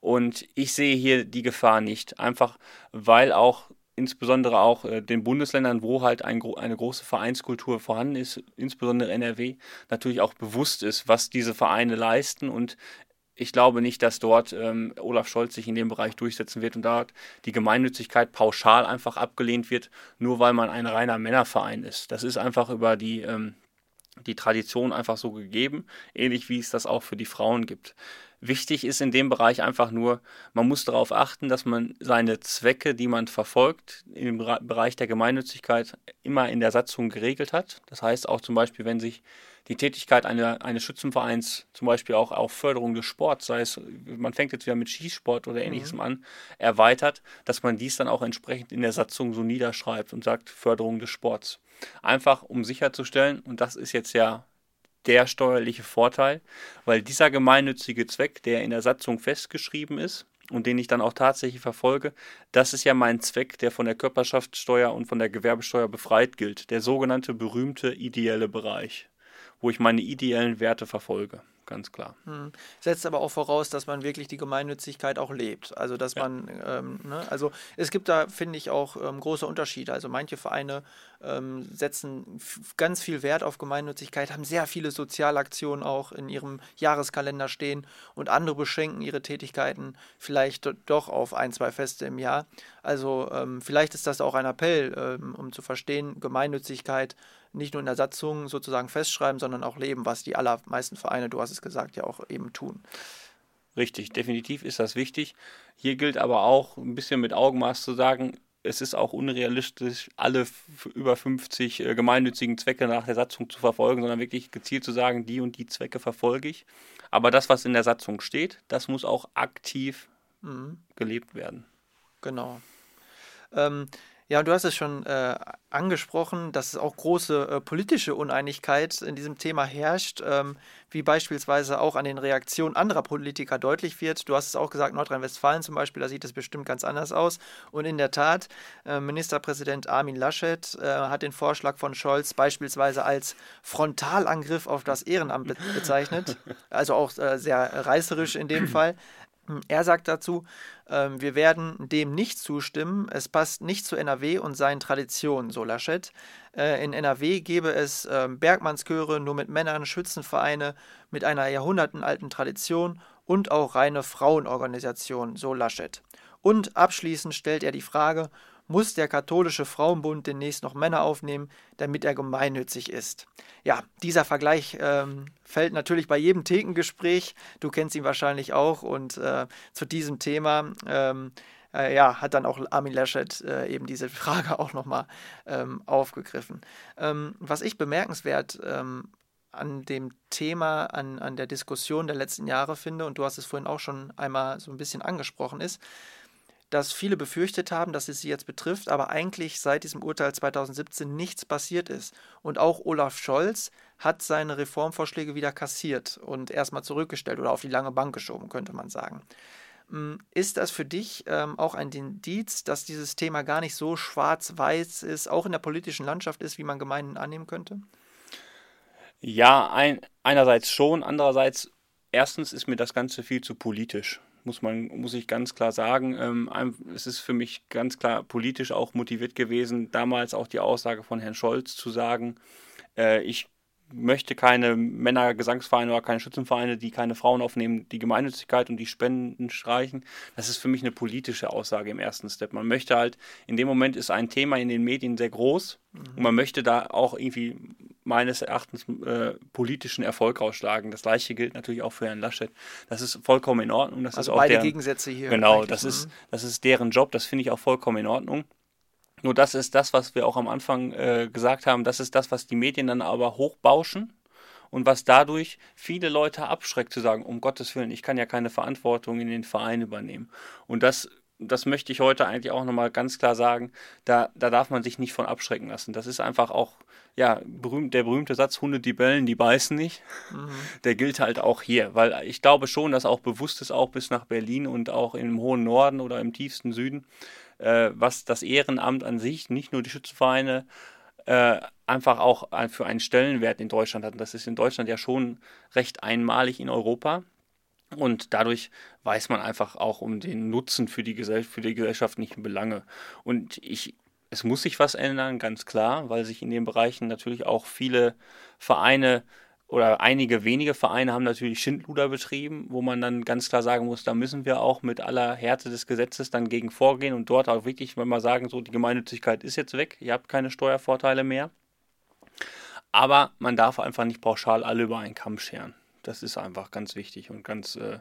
Und ich sehe hier die Gefahr nicht, einfach weil auch insbesondere auch äh, den Bundesländern, wo halt ein, eine große Vereinskultur vorhanden ist, insbesondere NRW, natürlich auch bewusst ist, was diese Vereine leisten und ich glaube nicht, dass dort ähm, Olaf Scholz sich in dem Bereich durchsetzen wird und dort die Gemeinnützigkeit pauschal einfach abgelehnt wird, nur weil man ein reiner Männerverein ist. Das ist einfach über die, ähm, die Tradition einfach so gegeben, ähnlich wie es das auch für die Frauen gibt. Wichtig ist in dem Bereich einfach nur, man muss darauf achten, dass man seine Zwecke, die man verfolgt, im Bereich der Gemeinnützigkeit immer in der Satzung geregelt hat. Das heißt auch zum Beispiel, wenn sich die Tätigkeit eine, eines Schützenvereins zum Beispiel auch auf Förderung des Sports, sei es, man fängt jetzt wieder mit Schießsport oder ähnlichem mhm. an, erweitert, dass man dies dann auch entsprechend in der Satzung so niederschreibt und sagt Förderung des Sports. Einfach um sicherzustellen, und das ist jetzt ja der steuerliche Vorteil, weil dieser gemeinnützige Zweck, der in der Satzung festgeschrieben ist und den ich dann auch tatsächlich verfolge, das ist ja mein Zweck, der von der Körperschaftssteuer und von der Gewerbesteuer befreit gilt, der sogenannte berühmte ideelle Bereich, wo ich meine ideellen Werte verfolge ganz klar. Hm. Setzt aber auch voraus, dass man wirklich die Gemeinnützigkeit auch lebt. Also dass ja. man, ähm, ne, also es gibt da, finde ich, auch ähm, große Unterschiede. Also manche Vereine ähm, setzen ganz viel Wert auf Gemeinnützigkeit, haben sehr viele Sozialaktionen auch in ihrem Jahreskalender stehen und andere beschränken ihre Tätigkeiten vielleicht doch auf ein, zwei Feste im Jahr. Also ähm, vielleicht ist das auch ein Appell, ähm, um zu verstehen, Gemeinnützigkeit nicht nur in der Satzung sozusagen festschreiben, sondern auch leben, was die allermeisten Vereine, du hast es gesagt, ja auch eben tun. Richtig, definitiv ist das wichtig. Hier gilt aber auch ein bisschen mit Augenmaß zu sagen, es ist auch unrealistisch, alle über 50 äh, gemeinnützigen Zwecke nach der Satzung zu verfolgen, sondern wirklich gezielt zu sagen, die und die Zwecke verfolge ich. Aber das, was in der Satzung steht, das muss auch aktiv mhm. gelebt werden. Genau. Ähm, ja, du hast es schon äh, angesprochen, dass es auch große äh, politische Uneinigkeit in diesem Thema herrscht, ähm, wie beispielsweise auch an den Reaktionen anderer Politiker deutlich wird. Du hast es auch gesagt, Nordrhein-Westfalen zum Beispiel, da sieht es bestimmt ganz anders aus. Und in der Tat, äh, Ministerpräsident Armin Laschet äh, hat den Vorschlag von Scholz beispielsweise als Frontalangriff auf das Ehrenamt be bezeichnet, also auch äh, sehr reißerisch in dem Fall. Er sagt dazu, äh, wir werden dem nicht zustimmen. Es passt nicht zu NRW und seinen Traditionen, so Laschet. Äh, in NRW gäbe es äh, Bergmannschöre nur mit Männern, Schützenvereine mit einer jahrhundertenalten Tradition und auch reine Frauenorganisationen, so Laschet. Und abschließend stellt er die Frage, muss der katholische Frauenbund demnächst noch Männer aufnehmen, damit er gemeinnützig ist. Ja, dieser Vergleich ähm, fällt natürlich bei jedem Thekengespräch. Du kennst ihn wahrscheinlich auch und äh, zu diesem Thema. Ähm, äh, ja, hat dann auch Armin Laschet äh, eben diese Frage auch nochmal ähm, aufgegriffen. Ähm, was ich bemerkenswert ähm, an dem Thema, an, an der Diskussion der letzten Jahre finde, und du hast es vorhin auch schon einmal so ein bisschen angesprochen, ist, dass viele befürchtet haben, dass es sie jetzt betrifft, aber eigentlich seit diesem Urteil 2017 nichts passiert ist. Und auch Olaf Scholz hat seine Reformvorschläge wieder kassiert und erstmal zurückgestellt oder auf die lange Bank geschoben, könnte man sagen. Hm, ist das für dich ähm, auch ein Indiz, dass dieses Thema gar nicht so schwarz-weiß ist, auch in der politischen Landschaft ist, wie man gemeinhin annehmen könnte? Ja, ein, einerseits schon, andererseits, erstens ist mir das Ganze viel zu politisch muss man, muss ich ganz klar sagen. Ähm, es ist für mich ganz klar politisch auch motiviert gewesen, damals auch die Aussage von Herrn Scholz zu sagen, äh, ich möchte keine Männergesangsvereine oder keine Schützenvereine, die keine Frauen aufnehmen, die Gemeinnützigkeit und die Spenden streichen. Das ist für mich eine politische Aussage im ersten Step. Man möchte halt, in dem Moment ist ein Thema in den Medien sehr groß mhm. und man möchte da auch irgendwie meines Erachtens äh, politischen Erfolg rausschlagen. Das gleiche gilt natürlich auch für Herrn Laschet. Das ist vollkommen in Ordnung. Das also ist auch beide deren, Gegensätze hier. Genau, das ist, mhm. das ist deren Job. Das finde ich auch vollkommen in Ordnung. Nur das ist das, was wir auch am Anfang äh, gesagt haben, das ist das, was die Medien dann aber hochbauschen und was dadurch viele Leute abschreckt zu sagen, um Gottes Willen, ich kann ja keine Verantwortung in den Verein übernehmen. Und das, das möchte ich heute eigentlich auch nochmal ganz klar sagen, da, da darf man sich nicht von abschrecken lassen. Das ist einfach auch, ja, berühmt, der berühmte Satz, Hunde, die bellen, die beißen nicht, mhm. der gilt halt auch hier, weil ich glaube schon, dass auch bewusst ist, auch bis nach Berlin und auch im hohen Norden oder im tiefsten Süden, äh, was das Ehrenamt an sich, nicht nur die Schützenvereine, äh, einfach auch für einen Stellenwert in Deutschland hat. Und das ist in Deutschland ja schon recht einmalig in Europa. Und dadurch weiß man einfach auch um den Nutzen für die, Gesell für die gesellschaftlichen Belange. Und ich, es muss sich was ändern, ganz klar, weil sich in den Bereichen natürlich auch viele Vereine oder einige wenige Vereine haben natürlich Schindluder betrieben, wo man dann ganz klar sagen muss, da müssen wir auch mit aller Härte des Gesetzes dann gegen vorgehen und dort auch wirklich, wenn wir sagen, so die Gemeinnützigkeit ist jetzt weg, ihr habt keine Steuervorteile mehr. Aber man darf einfach nicht pauschal alle über einen Kamm scheren. Das ist einfach ganz wichtig und ganz, äh,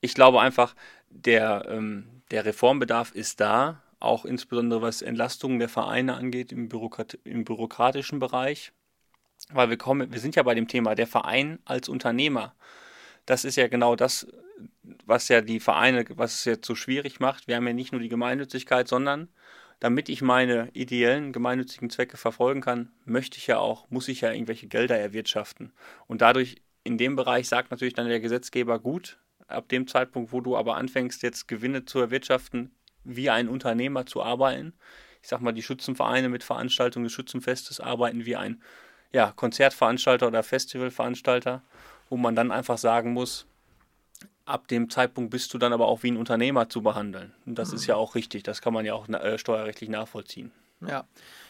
ich glaube einfach, der, ähm, der Reformbedarf ist da, auch insbesondere was Entlastungen der Vereine angeht im, Bürokrat im bürokratischen Bereich. Weil wir kommen, wir sind ja bei dem Thema der Verein als Unternehmer. Das ist ja genau das, was ja die Vereine, was es jetzt so schwierig macht. Wir haben ja nicht nur die Gemeinnützigkeit, sondern damit ich meine ideellen gemeinnützigen Zwecke verfolgen kann, möchte ich ja auch, muss ich ja irgendwelche Gelder erwirtschaften. Und dadurch in dem Bereich sagt natürlich dann der Gesetzgeber gut, ab dem Zeitpunkt, wo du aber anfängst, jetzt Gewinne zu erwirtschaften, wie ein Unternehmer zu arbeiten. Ich sag mal, die Schützenvereine mit Veranstaltung des Schützenfestes arbeiten wie ein ja, Konzertveranstalter oder Festivalveranstalter, wo man dann einfach sagen muss, ab dem Zeitpunkt bist du dann aber auch wie ein Unternehmer zu behandeln. Und das mhm. ist ja auch richtig, das kann man ja auch äh, steuerrechtlich nachvollziehen. Ja.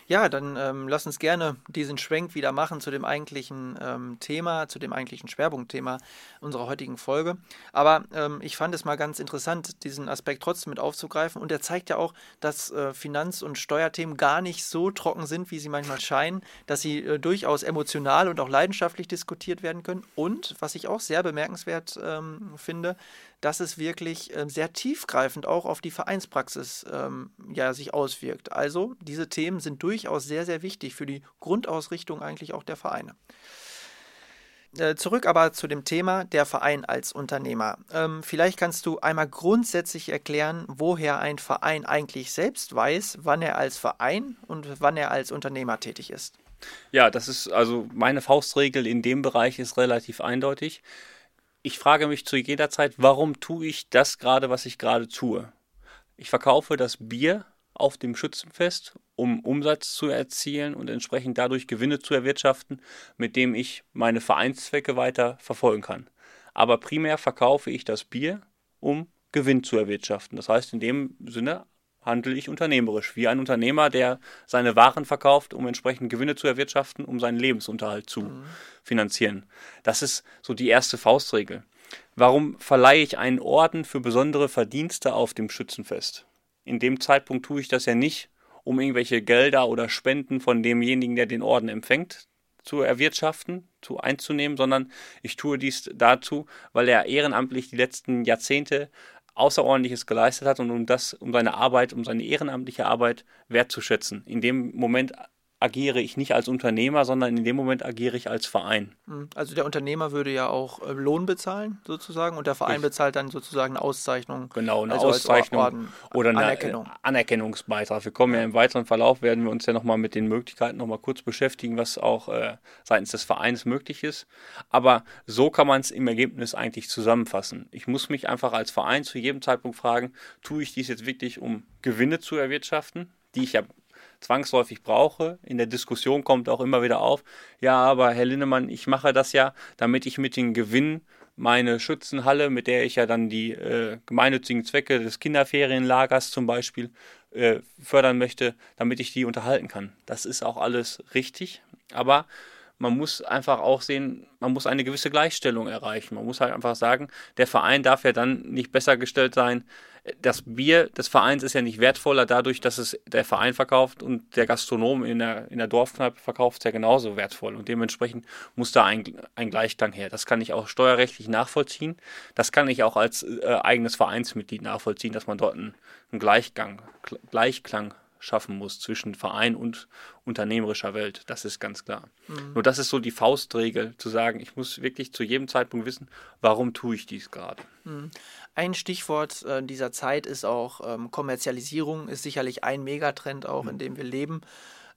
Ja, dann ähm, lass uns gerne diesen Schwenk wieder machen zu dem eigentlichen ähm, Thema, zu dem eigentlichen Schwerpunktthema unserer heutigen Folge. Aber ähm, ich fand es mal ganz interessant, diesen Aspekt trotzdem mit aufzugreifen. Und er zeigt ja auch, dass äh, Finanz- und Steuerthemen gar nicht so trocken sind, wie sie manchmal scheinen, dass sie äh, durchaus emotional und auch leidenschaftlich diskutiert werden können. Und, was ich auch sehr bemerkenswert ähm, finde, dass es wirklich äh, sehr tiefgreifend auch auf die Vereinspraxis ähm, ja, sich auswirkt. Also diese Themen sind durchaus sehr, sehr wichtig für die Grundausrichtung eigentlich auch der Vereine. Äh, zurück aber zu dem Thema der Verein als Unternehmer. Ähm, vielleicht kannst du einmal grundsätzlich erklären, woher ein Verein eigentlich selbst weiß, wann er als Verein und wann er als Unternehmer tätig ist. Ja, das ist also meine Faustregel in dem Bereich ist relativ eindeutig ich frage mich zu jeder Zeit, warum tue ich das gerade, was ich gerade tue? Ich verkaufe das Bier auf dem Schützenfest, um Umsatz zu erzielen und entsprechend dadurch Gewinne zu erwirtschaften, mit dem ich meine Vereinszwecke weiter verfolgen kann. Aber primär verkaufe ich das Bier, um Gewinn zu erwirtschaften. Das heißt in dem Sinne handle ich unternehmerisch, wie ein Unternehmer, der seine Waren verkauft, um entsprechend Gewinne zu erwirtschaften, um seinen Lebensunterhalt zu mhm. finanzieren. Das ist so die erste Faustregel. Warum verleihe ich einen Orden für besondere Verdienste auf dem Schützenfest? In dem Zeitpunkt tue ich das ja nicht, um irgendwelche Gelder oder Spenden von demjenigen, der den Orden empfängt, zu erwirtschaften, zu einzunehmen, sondern ich tue dies dazu, weil er ehrenamtlich die letzten Jahrzehnte Außerordentliches geleistet hat und um das, um seine Arbeit, um seine ehrenamtliche Arbeit wertzuschätzen. In dem Moment agiere ich nicht als Unternehmer, sondern in dem Moment agiere ich als Verein. Hm, also der Unternehmer würde ja auch äh, Lohn bezahlen, sozusagen, und der Verein ich, bezahlt dann sozusagen eine Auszeichnung. Genau, eine also Auszeichnung Orden, oder eine Anerkennung. Anerkennungsbeitrag. Wir kommen ja. ja im weiteren Verlauf, werden wir uns ja nochmal mit den Möglichkeiten nochmal kurz beschäftigen, was auch äh, seitens des Vereins möglich ist. Aber so kann man es im Ergebnis eigentlich zusammenfassen. Ich muss mich einfach als Verein zu jedem Zeitpunkt fragen, tue ich dies jetzt wirklich, um Gewinne zu erwirtschaften, die ich ja zwangsläufig brauche. In der Diskussion kommt auch immer wieder auf, ja, aber Herr Linnemann, ich mache das ja, damit ich mit dem Gewinn meine Schützenhalle, mit der ich ja dann die äh, gemeinnützigen Zwecke des Kinderferienlagers zum Beispiel äh, fördern möchte, damit ich die unterhalten kann. Das ist auch alles richtig, aber man muss einfach auch sehen, man muss eine gewisse Gleichstellung erreichen. Man muss halt einfach sagen, der Verein darf ja dann nicht besser gestellt sein. Das Bier des Vereins ist ja nicht wertvoller dadurch, dass es der Verein verkauft und der Gastronom in der, in der Dorfkneipe verkauft es ja genauso wertvoll. Und dementsprechend muss da ein, ein Gleichklang her. Das kann ich auch steuerrechtlich nachvollziehen. Das kann ich auch als äh, eigenes Vereinsmitglied nachvollziehen, dass man dort einen, einen Gleichgang, Gleichklang schaffen muss zwischen Verein und unternehmerischer Welt. Das ist ganz klar. Mhm. Nur das ist so die Faustregel, zu sagen, ich muss wirklich zu jedem Zeitpunkt wissen, warum tue ich dies gerade. Mhm. Ein Stichwort äh, dieser Zeit ist auch ähm, Kommerzialisierung, ist sicherlich ein Megatrend auch, mhm. in dem wir leben.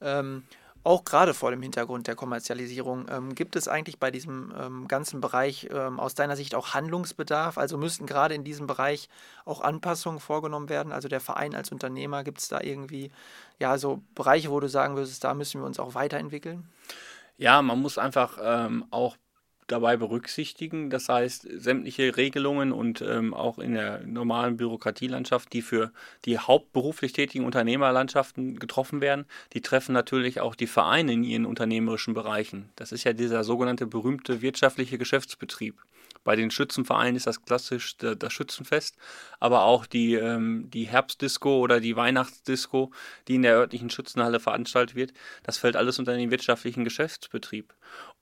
Ähm, auch gerade vor dem Hintergrund der Kommerzialisierung, ähm, gibt es eigentlich bei diesem ähm, ganzen Bereich ähm, aus deiner Sicht auch Handlungsbedarf? Also müssten gerade in diesem Bereich auch Anpassungen vorgenommen werden? Also der Verein als Unternehmer, gibt es da irgendwie ja so Bereiche, wo du sagen würdest, da müssen wir uns auch weiterentwickeln? Ja, man muss einfach ähm, auch dabei berücksichtigen. Das heißt, sämtliche Regelungen und ähm, auch in der normalen Bürokratielandschaft, die für die hauptberuflich tätigen Unternehmerlandschaften getroffen werden, die treffen natürlich auch die Vereine in ihren unternehmerischen Bereichen. Das ist ja dieser sogenannte berühmte wirtschaftliche Geschäftsbetrieb. Bei den Schützenvereinen ist das klassisch das Schützenfest, aber auch die, ähm, die Herbstdisco oder die Weihnachtsdisco, die in der örtlichen Schützenhalle veranstaltet wird, das fällt alles unter den wirtschaftlichen Geschäftsbetrieb.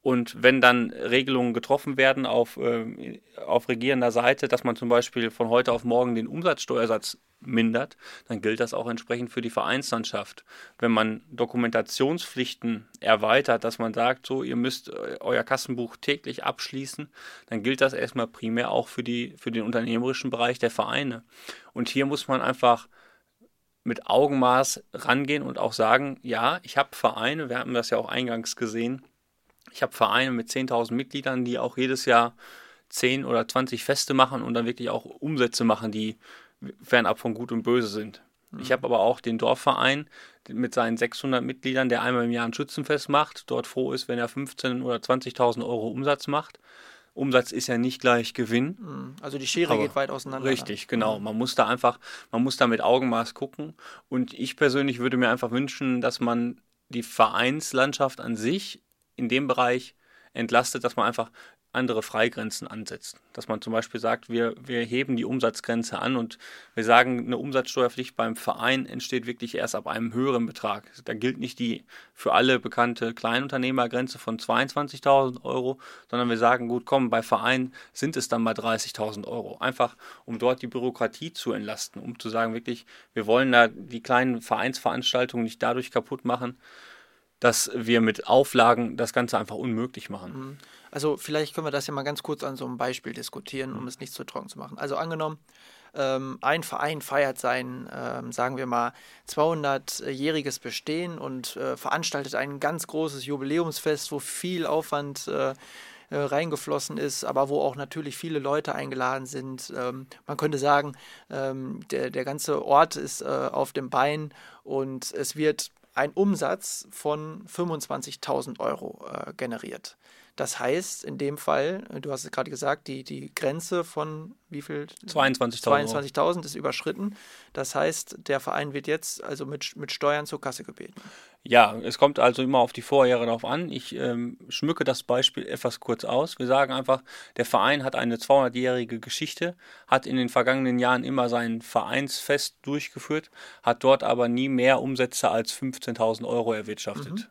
Und wenn dann Regelungen getroffen werden auf, äh, auf regierender Seite, dass man zum Beispiel von heute auf morgen den Umsatzsteuersatz mindert, dann gilt das auch entsprechend für die Vereinslandschaft. Wenn man Dokumentationspflichten erweitert, dass man sagt, so, ihr müsst euer Kassenbuch täglich abschließen, dann gilt das erstmal primär auch für, die, für den unternehmerischen Bereich der Vereine. Und hier muss man einfach mit Augenmaß rangehen und auch sagen, ja, ich habe Vereine, wir haben das ja auch eingangs gesehen, ich habe Vereine mit 10.000 Mitgliedern, die auch jedes Jahr 10 oder 20 Feste machen und dann wirklich auch Umsätze machen, die fernab von Gut und Böse sind. Mhm. Ich habe aber auch den Dorfverein mit seinen 600 Mitgliedern, der einmal im Jahr ein Schützenfest macht, dort froh ist, wenn er 15.000 oder 20.000 Euro Umsatz macht. Umsatz ist ja nicht gleich Gewinn. Mhm. Also die Schere aber geht weit auseinander. Richtig, genau. Mhm. Man muss da einfach, man muss da mit Augenmaß gucken. Und ich persönlich würde mir einfach wünschen, dass man die Vereinslandschaft an sich in dem Bereich entlastet, dass man einfach andere Freigrenzen ansetzt. Dass man zum Beispiel sagt, wir, wir heben die Umsatzgrenze an und wir sagen, eine Umsatzsteuerpflicht beim Verein entsteht wirklich erst ab einem höheren Betrag. Da gilt nicht die für alle bekannte Kleinunternehmergrenze von 22.000 Euro, sondern wir sagen, gut, komm, bei Verein sind es dann mal 30.000 Euro. Einfach, um dort die Bürokratie zu entlasten, um zu sagen, wirklich, wir wollen da die kleinen Vereinsveranstaltungen nicht dadurch kaputt machen, dass wir mit Auflagen das Ganze einfach unmöglich machen. Mhm. Also vielleicht können wir das ja mal ganz kurz an so einem Beispiel diskutieren, um mhm. es nicht zu trocken zu machen. Also angenommen, ähm, ein Verein feiert sein, ähm, sagen wir mal, 200-jähriges Bestehen und äh, veranstaltet ein ganz großes Jubiläumsfest, wo viel Aufwand äh, äh, reingeflossen ist, aber wo auch natürlich viele Leute eingeladen sind. Ähm, man könnte sagen, ähm, der, der ganze Ort ist äh, auf dem Bein und es wird ein Umsatz von 25.000 Euro äh, generiert. Das heißt, in dem Fall, du hast es gerade gesagt, die, die Grenze von wie viel? 22.000 22 ist überschritten. Das heißt, der Verein wird jetzt also mit, mit Steuern zur Kasse gebeten. Ja, es kommt also immer auf die Vorjahre darauf an. Ich ähm, schmücke das Beispiel etwas kurz aus. Wir sagen einfach, der Verein hat eine 200-jährige Geschichte, hat in den vergangenen Jahren immer sein Vereinsfest durchgeführt, hat dort aber nie mehr Umsätze als 15.000 Euro erwirtschaftet. Mhm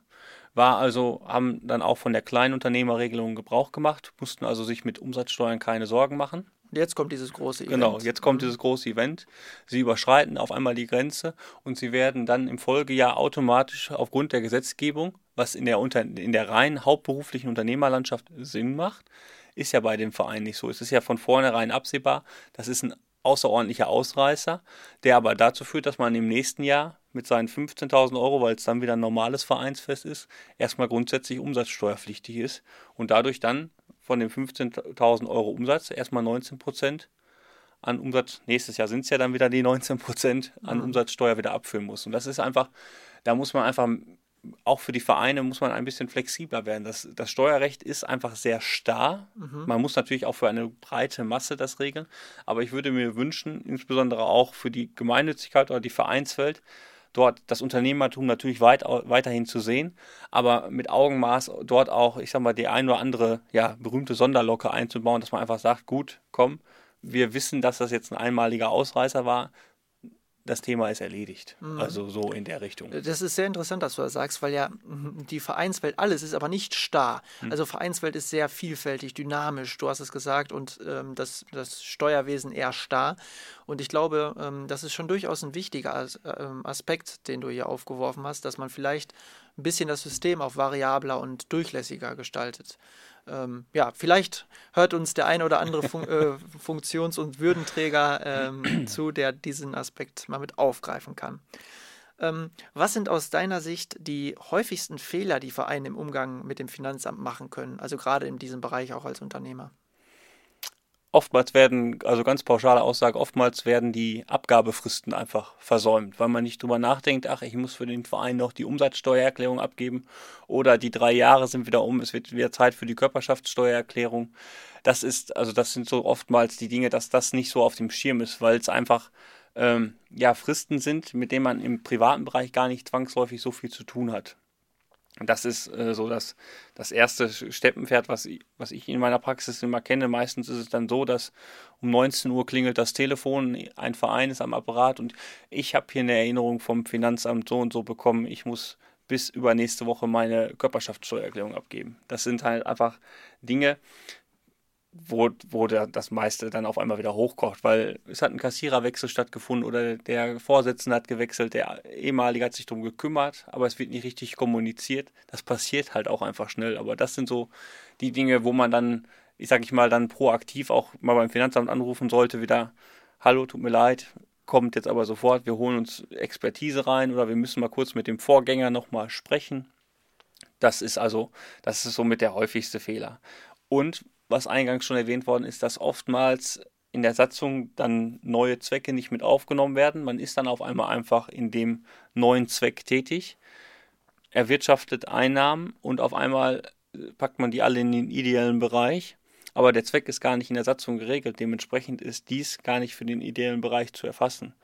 war also, haben dann auch von der Kleinunternehmerregelung Gebrauch gemacht, mussten also sich mit Umsatzsteuern keine Sorgen machen. Jetzt kommt dieses große Event. Genau, jetzt kommt dieses große Event. Sie überschreiten auf einmal die Grenze und sie werden dann im Folgejahr automatisch aufgrund der Gesetzgebung, was in der, unter, in der rein hauptberuflichen Unternehmerlandschaft Sinn macht, ist ja bei dem Verein nicht so. Es ist ja von vornherein absehbar, das ist ein außerordentlicher Ausreißer, der aber dazu führt, dass man im nächsten Jahr mit seinen 15.000 Euro, weil es dann wieder ein normales Vereinsfest ist, erstmal grundsätzlich umsatzsteuerpflichtig ist und dadurch dann von den 15.000 Euro Umsatz erstmal 19 Prozent an Umsatz, nächstes Jahr sind es ja dann wieder die 19 Prozent an mhm. Umsatzsteuer wieder abführen muss. Und das ist einfach, da muss man einfach auch für die Vereine muss man ein bisschen flexibler werden. Das, das Steuerrecht ist einfach sehr starr. Mhm. Man muss natürlich auch für eine breite Masse das regeln. Aber ich würde mir wünschen, insbesondere auch für die Gemeinnützigkeit oder die Vereinswelt, dort das Unternehmertum natürlich weit, weiterhin zu sehen, aber mit Augenmaß dort auch, ich sag mal, die ein oder andere ja, berühmte Sonderlocke einzubauen, dass man einfach sagt, gut, komm, wir wissen, dass das jetzt ein einmaliger Ausreißer war das Thema ist erledigt. Mhm. Also so in der Richtung. Das ist sehr interessant, dass du das sagst, weil ja mhm, die Vereinswelt alles ist aber nicht starr. Mhm. Also Vereinswelt ist sehr vielfältig, dynamisch, du hast es gesagt, und ähm, das, das Steuerwesen eher starr. Und ich glaube, ähm, das ist schon durchaus ein wichtiger As ähm, Aspekt, den du hier aufgeworfen hast, dass man vielleicht ein bisschen das System auch variabler und durchlässiger gestaltet ähm, ja, vielleicht hört uns der ein oder andere Fun äh, Funktions- und Würdenträger ähm, zu, der diesen Aspekt mal mit aufgreifen kann. Ähm, was sind aus deiner Sicht die häufigsten Fehler, die Vereine im Umgang mit dem Finanzamt machen können, also gerade in diesem Bereich auch als Unternehmer? Oftmals werden, also ganz pauschale Aussage, oftmals werden die Abgabefristen einfach versäumt, weil man nicht drüber nachdenkt, ach, ich muss für den Verein noch die Umsatzsteuererklärung abgeben oder die drei Jahre sind wieder um, es wird wieder Zeit für die Körperschaftssteuererklärung. Das ist, also das sind so oftmals die Dinge, dass das nicht so auf dem Schirm ist, weil es einfach ähm, ja Fristen sind, mit denen man im privaten Bereich gar nicht zwangsläufig so viel zu tun hat. Das ist äh, so das, das erste Steppenpferd, was ich, was ich in meiner Praxis immer kenne. Meistens ist es dann so, dass um 19 Uhr klingelt das Telefon, ein Verein ist am Apparat und ich habe hier eine Erinnerung vom Finanzamt so und so bekommen. Ich muss bis übernächste Woche meine Körperschaftssteuererklärung abgeben. Das sind halt einfach Dinge, wo, wo der, das meiste dann auf einmal wieder hochkocht, weil es hat ein Kassiererwechsel stattgefunden oder der Vorsitzende hat gewechselt, der ehemalige hat sich darum gekümmert, aber es wird nicht richtig kommuniziert. Das passiert halt auch einfach schnell. Aber das sind so die Dinge, wo man dann, ich sage ich mal, dann proaktiv auch mal beim Finanzamt anrufen sollte, wieder, hallo, tut mir leid, kommt jetzt aber sofort, wir holen uns Expertise rein oder wir müssen mal kurz mit dem Vorgänger nochmal sprechen. Das ist also, das ist somit der häufigste Fehler. Und was eingangs schon erwähnt worden ist, dass oftmals in der Satzung dann neue Zwecke nicht mit aufgenommen werden. Man ist dann auf einmal einfach in dem neuen Zweck tätig, erwirtschaftet Einnahmen und auf einmal packt man die alle in den ideellen Bereich. Aber der Zweck ist gar nicht in der Satzung geregelt. Dementsprechend ist dies gar nicht für den ideellen Bereich zu erfassen.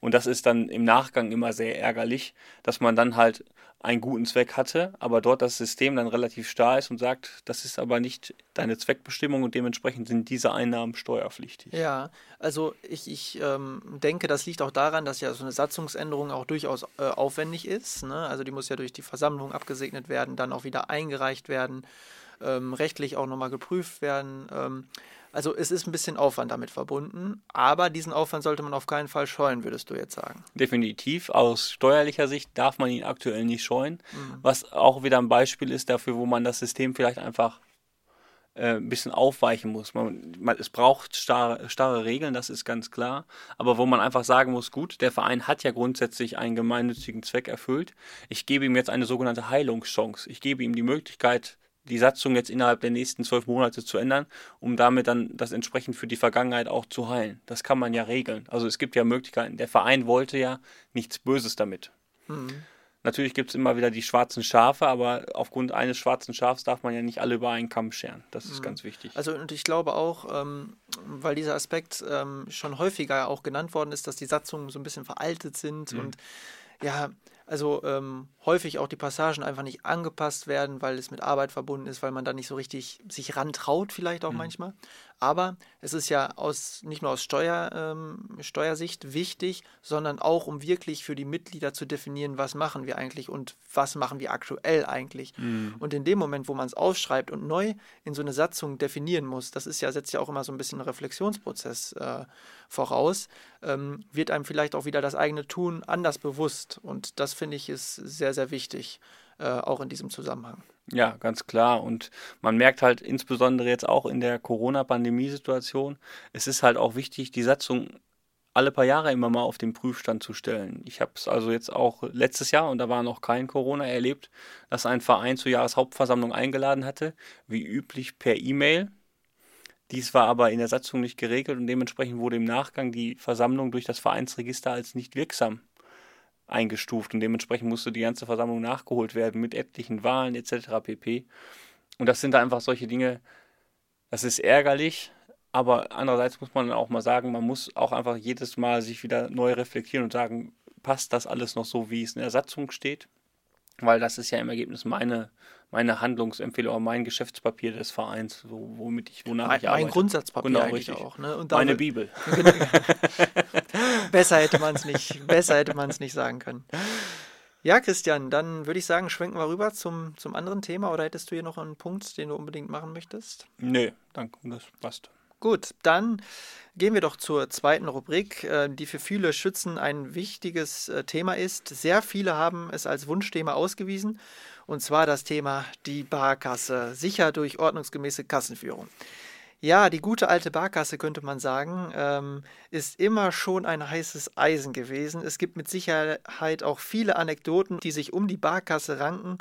Und das ist dann im Nachgang immer sehr ärgerlich, dass man dann halt einen guten Zweck hatte, aber dort das System dann relativ starr ist und sagt, das ist aber nicht deine Zweckbestimmung und dementsprechend sind diese Einnahmen steuerpflichtig. Ja, also ich, ich ähm, denke, das liegt auch daran, dass ja so eine Satzungsänderung auch durchaus äh, aufwendig ist. Ne? Also die muss ja durch die Versammlung abgesegnet werden, dann auch wieder eingereicht werden, ähm, rechtlich auch nochmal geprüft werden. Ähm, also es ist ein bisschen Aufwand damit verbunden, aber diesen Aufwand sollte man auf keinen Fall scheuen, würdest du jetzt sagen. Definitiv. Aus steuerlicher Sicht darf man ihn aktuell nicht scheuen, mhm. was auch wieder ein Beispiel ist dafür, wo man das System vielleicht einfach äh, ein bisschen aufweichen muss. Man, man, es braucht starre, starre Regeln, das ist ganz klar, aber wo man einfach sagen muss, gut, der Verein hat ja grundsätzlich einen gemeinnützigen Zweck erfüllt. Ich gebe ihm jetzt eine sogenannte Heilungschance. Ich gebe ihm die Möglichkeit, die Satzung jetzt innerhalb der nächsten zwölf Monate zu ändern, um damit dann das entsprechend für die Vergangenheit auch zu heilen. Das kann man ja regeln. Also es gibt ja Möglichkeiten. Der Verein wollte ja nichts Böses damit. Mhm. Natürlich gibt es immer wieder die schwarzen Schafe, aber aufgrund eines schwarzen Schafs darf man ja nicht alle über einen Kamm scheren. Das ist mhm. ganz wichtig. Also und ich glaube auch, ähm, weil dieser Aspekt ähm, schon häufiger auch genannt worden ist, dass die Satzungen so ein bisschen veraltet sind mhm. und ja, also ähm, häufig auch die Passagen einfach nicht angepasst werden, weil es mit Arbeit verbunden ist, weil man da nicht so richtig sich rantraut, vielleicht auch mhm. manchmal. Aber es ist ja aus, nicht nur aus Steuer, ähm, Steuersicht wichtig, sondern auch, um wirklich für die Mitglieder zu definieren, was machen wir eigentlich und was machen wir aktuell eigentlich. Mhm. Und in dem Moment, wo man es aufschreibt und neu in so eine Satzung definieren muss, das ist ja, setzt ja auch immer so ein bisschen einen Reflexionsprozess äh, voraus, ähm, wird einem vielleicht auch wieder das eigene Tun anders bewusst. Und das finde ich ist sehr, sehr wichtig, äh, auch in diesem Zusammenhang. Ja, ganz klar. Und man merkt halt insbesondere jetzt auch in der Corona-Pandemie-Situation, es ist halt auch wichtig, die Satzung alle paar Jahre immer mal auf den Prüfstand zu stellen. Ich habe es also jetzt auch letztes Jahr, und da war noch kein Corona, erlebt, dass ein Verein zur Jahreshauptversammlung eingeladen hatte, wie üblich per E-Mail. Dies war aber in der Satzung nicht geregelt und dementsprechend wurde im Nachgang die Versammlung durch das Vereinsregister als nicht wirksam eingestuft und dementsprechend musste die ganze Versammlung nachgeholt werden mit etlichen Wahlen etc. pp. Und das sind da einfach solche Dinge, das ist ärgerlich, aber andererseits muss man auch mal sagen, man muss auch einfach jedes Mal sich wieder neu reflektieren und sagen, passt das alles noch so, wie es in der Satzung steht? Weil das ist ja im Ergebnis meine meine Handlungsempfehlung, mein Geschäftspapier des Vereins, so, womit ich, wonach mein, ich arbeite. Mein Grundsatzpapier genau, eigentlich richtig. auch. Ne? Und meine Bibel. besser hätte man es nicht, besser hätte man es nicht sagen können. Ja, Christian, dann würde ich sagen, schwenken wir rüber zum, zum anderen Thema. Oder hättest du hier noch einen Punkt, den du unbedingt machen möchtest? Nee, danke, das passt. Gut, dann gehen wir doch zur zweiten Rubrik, äh, die für viele Schützen ein wichtiges äh, Thema ist. Sehr viele haben es als Wunschthema ausgewiesen und zwar das Thema die Barkasse, sicher durch ordnungsgemäße Kassenführung. Ja, die gute alte Barkasse, könnte man sagen, ähm, ist immer schon ein heißes Eisen gewesen. Es gibt mit Sicherheit auch viele Anekdoten, die sich um die Barkasse ranken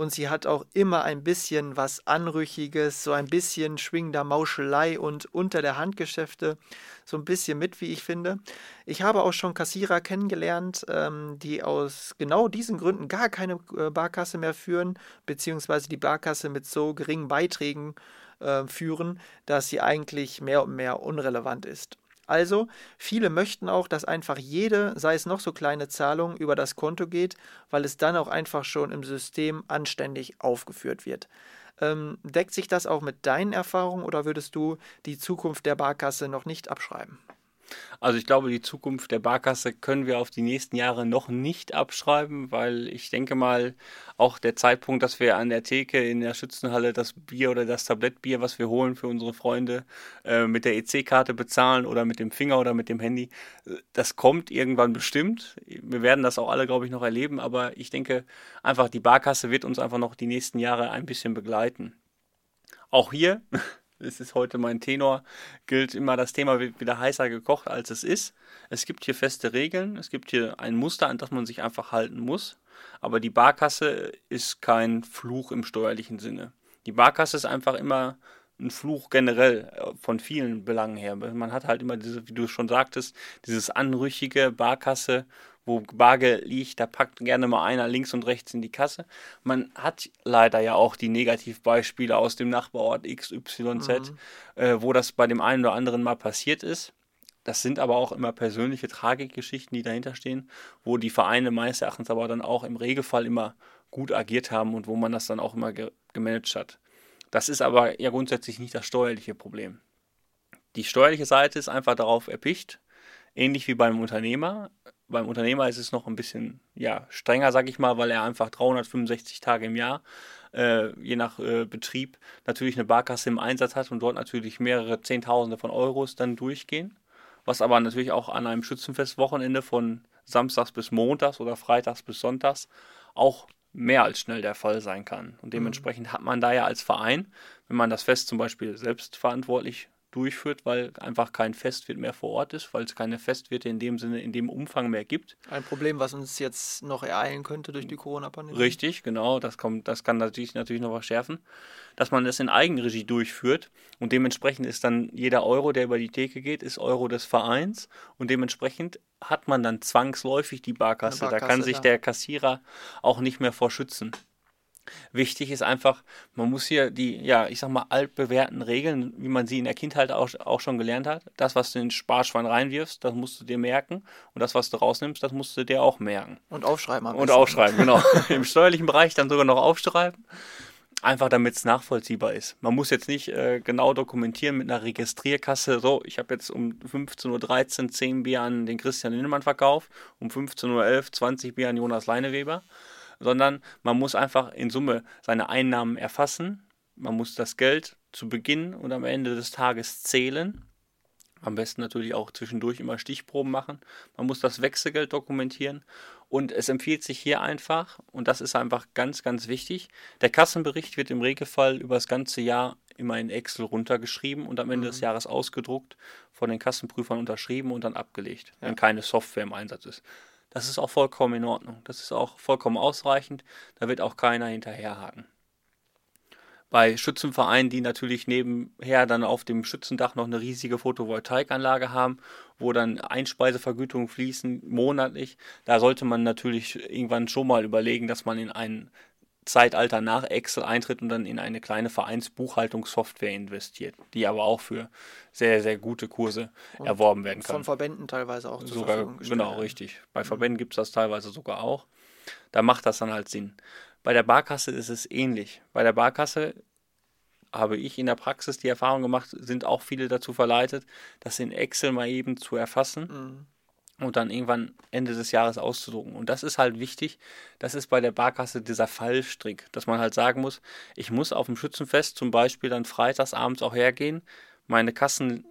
und sie hat auch immer ein bisschen was Anrüchiges, so ein bisschen schwingender Mauschelei und unter der Handgeschäfte, so ein bisschen mit, wie ich finde. Ich habe auch schon Kassierer kennengelernt, ähm, die aus genau diesen Gründen gar keine äh, Barkasse mehr führen, beziehungsweise die Barkasse mit so geringen Beiträgen äh, führen, dass sie eigentlich mehr und mehr unrelevant ist. Also, viele möchten auch, dass einfach jede, sei es noch so kleine Zahlung, über das Konto geht, weil es dann auch einfach schon im System anständig aufgeführt wird. Ähm, deckt sich das auch mit deinen Erfahrungen oder würdest du die Zukunft der Barkasse noch nicht abschreiben? Also ich glaube, die Zukunft der Barkasse können wir auf die nächsten Jahre noch nicht abschreiben, weil ich denke mal, auch der Zeitpunkt, dass wir an der Theke in der Schützenhalle das Bier oder das Tablettbier, was wir holen für unsere Freunde, äh, mit der EC-Karte bezahlen oder mit dem Finger oder mit dem Handy, das kommt irgendwann bestimmt. Wir werden das auch alle, glaube ich, noch erleben, aber ich denke einfach, die Barkasse wird uns einfach noch die nächsten Jahre ein bisschen begleiten. Auch hier es ist heute mein Tenor, gilt immer, das Thema wird wieder heißer gekocht, als es ist. Es gibt hier feste Regeln, es gibt hier ein Muster, an das man sich einfach halten muss. Aber die Barkasse ist kein Fluch im steuerlichen Sinne. Die Barkasse ist einfach immer ein Fluch generell äh, von vielen Belangen her. Man hat halt immer diese, wie du schon sagtest, dieses anrüchige Barkasse wo Bargeld liegt, da packt gerne mal einer links und rechts in die Kasse. Man hat leider ja auch die Negativbeispiele aus dem Nachbarort XYZ, mhm. äh, wo das bei dem einen oder anderen mal passiert ist. Das sind aber auch immer persönliche Tragikgeschichten, die dahinter stehen, wo die Vereine meines Erachtens aber dann auch im Regelfall immer gut agiert haben und wo man das dann auch immer ge gemanagt hat. Das ist aber ja grundsätzlich nicht das steuerliche Problem. Die steuerliche Seite ist einfach darauf erpicht, ähnlich wie beim Unternehmer, beim Unternehmer ist es noch ein bisschen ja, strenger, sag ich mal, weil er einfach 365 Tage im Jahr, äh, je nach äh, Betrieb, natürlich eine Barkasse im Einsatz hat und dort natürlich mehrere Zehntausende von Euros dann durchgehen. Was aber natürlich auch an einem Schützenfestwochenende von Samstags bis Montags oder Freitags bis Sonntags auch mehr als schnell der Fall sein kann. Und dementsprechend mhm. hat man da ja als Verein, wenn man das Fest zum Beispiel selbst verantwortlich durchführt, weil einfach kein Festwirt mehr vor Ort ist, weil es keine Festwirte in dem Sinne, in dem Umfang mehr gibt. Ein Problem, was uns jetzt noch ereilen könnte durch die Corona-Pandemie. Richtig, genau, das kommt, das kann natürlich, natürlich noch verschärfen, dass man es in Eigenregie durchführt und dementsprechend ist dann jeder Euro, der über die Theke geht, ist Euro des Vereins und dementsprechend hat man dann zwangsläufig die Barkasse. Barkasse da kann sich ja. der Kassierer auch nicht mehr vor schützen. Wichtig ist einfach, man muss hier die, ja, ich sag mal, altbewährten Regeln, wie man sie in der Kindheit auch, auch schon gelernt hat. Das, was du in den Sparschwein reinwirfst, das musst du dir merken. Und das, was du rausnimmst, das musst du dir auch merken. Und aufschreiben am Und aufschreiben, genau. Im steuerlichen Bereich dann sogar noch aufschreiben. Einfach damit es nachvollziehbar ist. Man muss jetzt nicht äh, genau dokumentieren mit einer Registrierkasse. So, ich habe jetzt um 15.13 Uhr 10 Bier an den Christian Linnemann verkauft, um 15.11 Uhr 20 Bier an Jonas Leineweber sondern man muss einfach in Summe seine Einnahmen erfassen. Man muss das Geld zu Beginn und am Ende des Tages zählen. Am besten natürlich auch zwischendurch immer Stichproben machen. Man muss das Wechselgeld dokumentieren. Und es empfiehlt sich hier einfach, und das ist einfach ganz, ganz wichtig, der Kassenbericht wird im Regelfall über das ganze Jahr immer in Excel runtergeschrieben und am Ende mhm. des Jahres ausgedruckt, von den Kassenprüfern unterschrieben und dann abgelegt, ja. wenn keine Software im Einsatz ist. Das ist auch vollkommen in Ordnung. Das ist auch vollkommen ausreichend. Da wird auch keiner hinterherhaken. Bei Schützenvereinen, die natürlich nebenher dann auf dem Schützendach noch eine riesige Photovoltaikanlage haben, wo dann Einspeisevergütungen fließen monatlich, da sollte man natürlich irgendwann schon mal überlegen, dass man in einen Zeitalter nach Excel eintritt und dann in eine kleine Vereinsbuchhaltungssoftware investiert, die aber auch für sehr, sehr gute Kurse und erworben werden kann. Von Verbänden teilweise auch zur sogar, Verfügung gestellt. Genau, richtig. Bei mhm. Verbänden gibt es das teilweise sogar auch. Da macht das dann halt Sinn. Bei der Barkasse ist es ähnlich. Bei der Barkasse habe ich in der Praxis die Erfahrung gemacht, sind auch viele dazu verleitet, das in Excel mal eben zu erfassen. Mhm und dann irgendwann Ende des Jahres auszudrucken. Und das ist halt wichtig. Das ist bei der Barkasse dieser Fallstrick, dass man halt sagen muss, ich muss auf dem Schützenfest zum Beispiel dann freitags abends auch hergehen, meine Kassen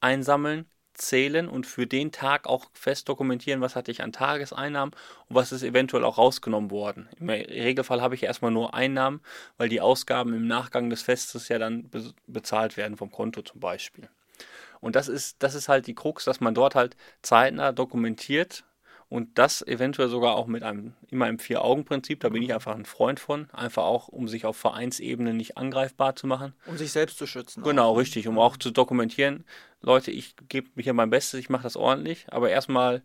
einsammeln, zählen und für den Tag auch fest dokumentieren, was hatte ich an Tageseinnahmen und was ist eventuell auch rausgenommen worden. Im Regelfall habe ich erstmal nur Einnahmen, weil die Ausgaben im Nachgang des Festes ja dann bezahlt werden vom Konto zum Beispiel. Und das ist, das ist halt die Krux, dass man dort halt zeitnah dokumentiert und das eventuell sogar auch mit einem, immer im Vier-Augen-Prinzip, da bin ich einfach ein Freund von, einfach auch, um sich auf Vereinsebene nicht angreifbar zu machen. Um sich selbst zu schützen. Genau, auch. richtig, um auch zu dokumentieren, Leute, ich gebe mir hier mein Bestes, ich mache das ordentlich, aber erstmal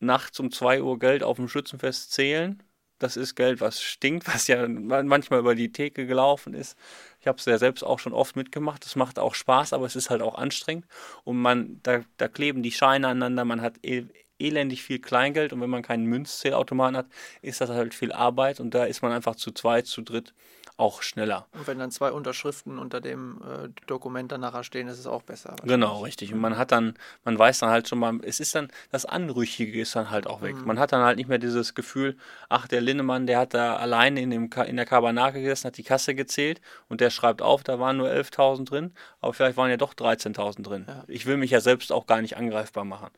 nachts um 2 Uhr Geld auf dem Schützenfest zählen, das ist Geld, was stinkt, was ja manchmal über die Theke gelaufen ist. Ich habe es ja selbst auch schon oft mitgemacht. Es macht auch Spaß, aber es ist halt auch anstrengend. Und man, da, da kleben die Scheine aneinander, man hat e elendig viel Kleingeld und wenn man keinen Münzzählautomaten hat, ist das halt viel Arbeit und da ist man einfach zu zweit, zu dritt auch schneller. Und wenn dann zwei Unterschriften unter dem äh, Dokument dann nachher stehen, ist es auch besser. Genau, richtig. Und man hat dann, man weiß dann halt schon mal, es ist dann, das Anrüchige ist dann halt auch weg. Mhm. Man hat dann halt nicht mehr dieses Gefühl, ach, der Linnemann, der hat da alleine in, dem, in der Kabernake gesessen, hat die Kasse gezählt und der schreibt auf, da waren nur 11.000 drin, aber vielleicht waren ja doch 13.000 drin. Ja. Ich will mich ja selbst auch gar nicht angreifbar machen.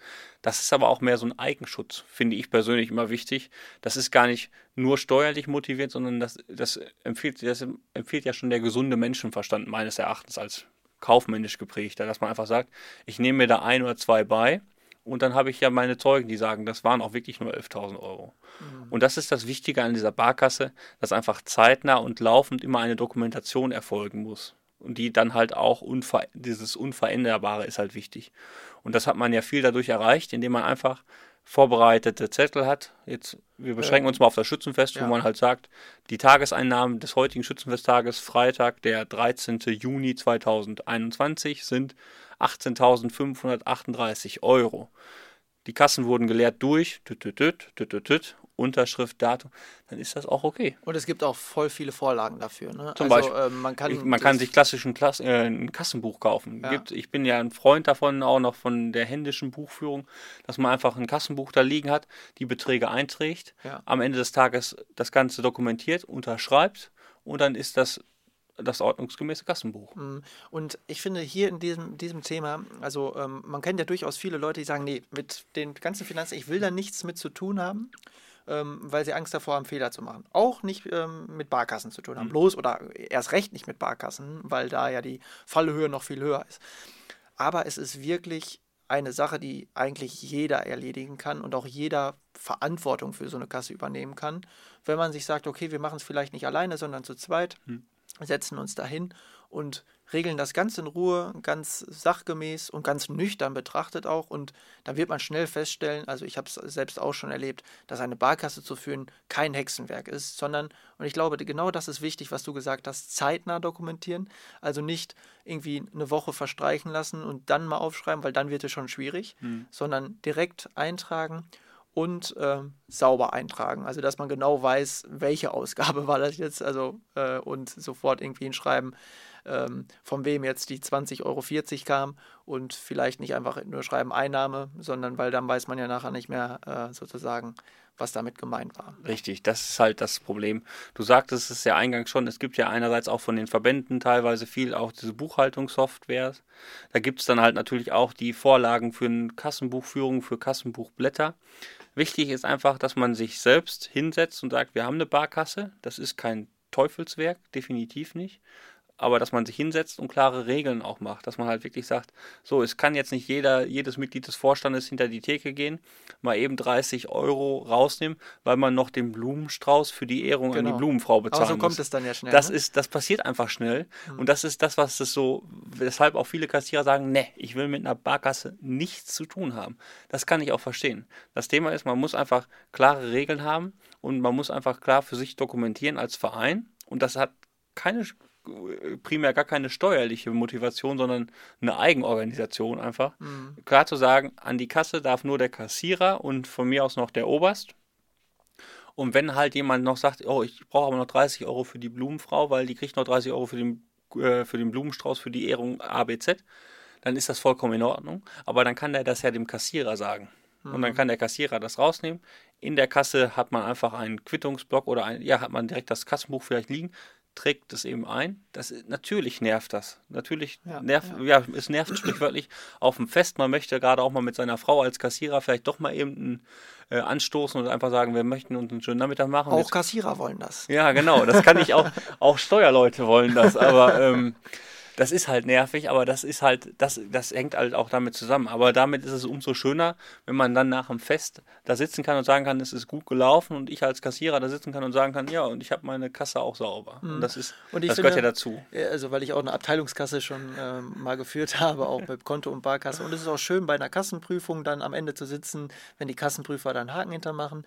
Das ist aber auch mehr so ein Eigenschutz, finde ich persönlich immer wichtig. Das ist gar nicht nur steuerlich motiviert, sondern das, das, empfiehlt, das empfiehlt ja schon der gesunde Menschenverstand meines Erachtens als kaufmännisch geprägter, dass man einfach sagt, ich nehme mir da ein oder zwei bei und dann habe ich ja meine Zeugen, die sagen, das waren auch wirklich nur 11.000 Euro. Mhm. Und das ist das Wichtige an dieser Barkasse, dass einfach zeitnah und laufend immer eine Dokumentation erfolgen muss. Und die dann halt auch, unver dieses Unveränderbare ist halt wichtig. Und das hat man ja viel dadurch erreicht, indem man einfach vorbereitete Zettel hat. Jetzt, wir beschränken uns mal auf das Schützenfest, ja. wo man halt sagt, die Tageseinnahmen des heutigen Schützenfesttages, Freitag, der 13. Juni 2021, sind 18.538 Euro. Die Kassen wurden geleert durch, tüt, tüt, tüt, Unterschrift, Datum, dann ist das auch okay. Und es gibt auch voll viele Vorlagen dafür. Ne? Zum also, Beispiel, äh, man kann, man kann sich klassisch ein, Klass äh, ein Kassenbuch kaufen. Ja. Gibt, ich bin ja ein Freund davon, auch noch von der händischen Buchführung, dass man einfach ein Kassenbuch da liegen hat, die Beträge einträgt, ja. am Ende des Tages das Ganze dokumentiert, unterschreibt und dann ist das das ordnungsgemäße Kassenbuch. Mhm. Und ich finde hier in diesem, diesem Thema, also ähm, man kennt ja durchaus viele Leute, die sagen, nee, mit den ganzen Finanzen, ich will da nichts mit zu tun haben ähm, weil sie Angst davor haben, Fehler zu machen. Auch nicht ähm, mit Barkassen zu tun haben. Mhm. Bloß oder erst recht nicht mit Barkassen, weil da ja die Fallhöhe noch viel höher ist. Aber es ist wirklich eine Sache, die eigentlich jeder erledigen kann und auch jeder Verantwortung für so eine Kasse übernehmen kann. Wenn man sich sagt, okay, wir machen es vielleicht nicht alleine, sondern zu zweit, mhm. setzen uns dahin und regeln das ganz in Ruhe, ganz sachgemäß und ganz nüchtern betrachtet auch. Und dann wird man schnell feststellen, also ich habe es selbst auch schon erlebt, dass eine Barkasse zu führen kein Hexenwerk ist, sondern, und ich glaube, genau das ist wichtig, was du gesagt hast, zeitnah dokumentieren. Also nicht irgendwie eine Woche verstreichen lassen und dann mal aufschreiben, weil dann wird es schon schwierig, mhm. sondern direkt eintragen und äh, sauber eintragen. Also dass man genau weiß, welche Ausgabe war das jetzt, also äh, und sofort irgendwie hinschreiben, ähm, von wem jetzt die 20,40 Euro kam und vielleicht nicht einfach nur schreiben Einnahme, sondern weil dann weiß man ja nachher nicht mehr äh, sozusagen, was damit gemeint war. Richtig, das ist halt das Problem. Du sagtest es ja eingangs schon, es gibt ja einerseits auch von den Verbänden teilweise viel auch diese Buchhaltungssoftware. Da gibt es dann halt natürlich auch die Vorlagen für eine Kassenbuchführung, für Kassenbuchblätter. Wichtig ist einfach, dass man sich selbst hinsetzt und sagt, wir haben eine Barkasse, das ist kein Teufelswerk, definitiv nicht aber dass man sich hinsetzt und klare Regeln auch macht, dass man halt wirklich sagt, so, es kann jetzt nicht jeder, jedes Mitglied des Vorstandes hinter die Theke gehen, mal eben 30 Euro rausnehmen, weil man noch den Blumenstrauß für die Ehrung genau. an die genau. Blumenfrau bezahlen aber so kommt es dann ja schnell. Das ne? ist, das passiert einfach schnell mhm. und das ist das, was es so, weshalb auch viele Kassierer sagen, ne, ich will mit einer Barkasse nichts zu tun haben. Das kann ich auch verstehen. Das Thema ist, man muss einfach klare Regeln haben und man muss einfach klar für sich dokumentieren als Verein und das hat keine primär gar keine steuerliche Motivation, sondern eine Eigenorganisation einfach. Mhm. Klar zu sagen, an die Kasse darf nur der Kassierer und von mir aus noch der Oberst. Und wenn halt jemand noch sagt, oh, ich brauche aber noch 30 Euro für die Blumenfrau, weil die kriegt noch 30 Euro für den, äh, für den Blumenstrauß, für die Ehrung ABZ, dann ist das vollkommen in Ordnung. Aber dann kann der das ja dem Kassierer sagen. Und dann mhm. kann der Kassierer das rausnehmen. In der Kasse hat man einfach einen Quittungsblock oder ein, ja, hat man direkt das Kassenbuch vielleicht liegen trägt es eben ein. Das, natürlich nervt das. Natürlich ja, nervt, ja. ja. es nervt sprichwörtlich auf dem Fest. Man möchte gerade auch mal mit seiner Frau als Kassierer vielleicht doch mal eben einen, äh, anstoßen und einfach sagen, wir möchten uns einen schönen Nachmittag machen. Auch Jetzt, Kassierer wollen das. Ja, genau. Das kann ich auch. auch Steuerleute wollen das. Aber ähm, das ist halt nervig, aber das ist halt, das, das hängt halt auch damit zusammen. Aber damit ist es umso schöner, wenn man dann nach dem Fest da sitzen kann und sagen kann, es ist gut gelaufen und ich als Kassierer da sitzen kann und sagen kann, ja, und ich habe meine Kasse auch sauber. Mhm. Und das ist, und das finde, gehört ja dazu. Also weil ich auch eine Abteilungskasse schon äh, mal geführt habe, auch mit Konto und Barkasse. Und es ist auch schön, bei einer Kassenprüfung dann am Ende zu sitzen, wenn die Kassenprüfer dann Haken hintermachen.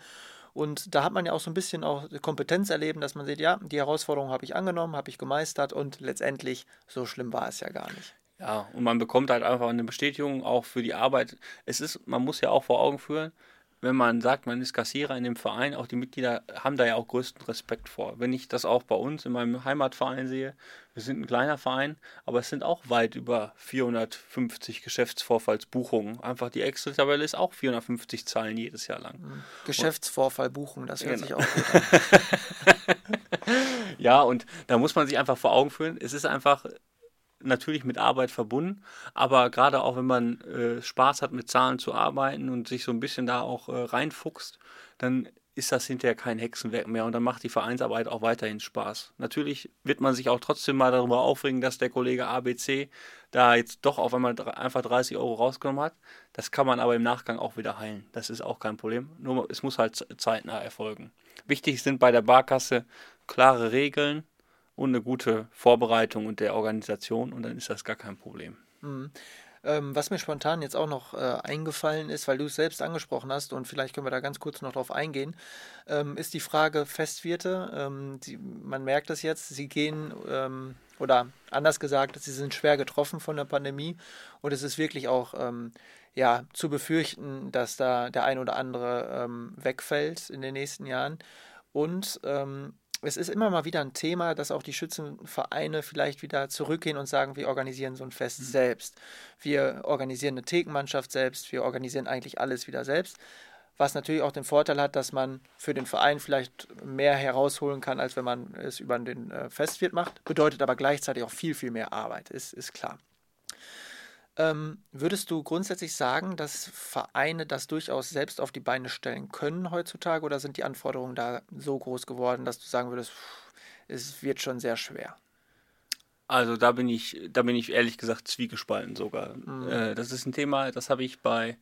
Und da hat man ja auch so ein bisschen auch Kompetenz erleben, dass man sieht, ja, die Herausforderung habe ich angenommen, habe ich gemeistert und letztendlich so schlimm war es ja gar nicht. Ja, und man bekommt halt einfach eine Bestätigung auch für die Arbeit. Es ist, man muss ja auch vor Augen führen, wenn man sagt, man ist Kassierer in dem Verein, auch die Mitglieder haben da ja auch größten Respekt vor. Wenn ich das auch bei uns in meinem Heimatverein sehe, wir sind ein kleiner Verein, aber es sind auch weit über 450 Geschäftsvorfallsbuchungen. Einfach die Excel-Tabelle ist auch 450 Zahlen jedes Jahr lang. Mhm. Geschäftsvorfallbuchung, das hört genau. sich auch gut an. ja, und da muss man sich einfach vor Augen führen, es ist einfach natürlich mit Arbeit verbunden, aber gerade auch wenn man äh, Spaß hat, mit Zahlen zu arbeiten und sich so ein bisschen da auch äh, reinfuchst, dann ist das hinterher kein Hexenwerk mehr und dann macht die Vereinsarbeit auch weiterhin Spaß. Natürlich wird man sich auch trotzdem mal darüber aufregen, dass der Kollege ABC da jetzt doch auf einmal einfach 30 Euro rausgenommen hat. Das kann man aber im Nachgang auch wieder heilen. Das ist auch kein Problem. Nur es muss halt zeitnah erfolgen. Wichtig sind bei der Barkasse klare Regeln, und eine gute Vorbereitung und der Organisation und dann ist das gar kein Problem. Mhm. Ähm, was mir spontan jetzt auch noch äh, eingefallen ist, weil du es selbst angesprochen hast und vielleicht können wir da ganz kurz noch drauf eingehen, ähm, ist die Frage Festwirte. Ähm, die, man merkt es jetzt, sie gehen ähm, oder anders gesagt, sie sind schwer getroffen von der Pandemie und es ist wirklich auch ähm, ja, zu befürchten, dass da der ein oder andere ähm, wegfällt in den nächsten Jahren. Und es ist immer mal wieder ein Thema, dass auch die Schützenvereine vielleicht wieder zurückgehen und sagen, wir organisieren so ein Fest mhm. selbst. Wir organisieren eine Thekenmannschaft selbst, wir organisieren eigentlich alles wieder selbst. Was natürlich auch den Vorteil hat, dass man für den Verein vielleicht mehr herausholen kann, als wenn man es über den äh, Festwirt macht. Bedeutet aber gleichzeitig auch viel, viel mehr Arbeit, ist, ist klar. Ähm, würdest du grundsätzlich sagen, dass Vereine das durchaus selbst auf die Beine stellen können heutzutage oder sind die Anforderungen da so groß geworden, dass du sagen würdest, es wird schon sehr schwer? Also da bin ich, da bin ich ehrlich gesagt zwiegespalten sogar. Mhm. Äh, das ist ein Thema, das habe ich bei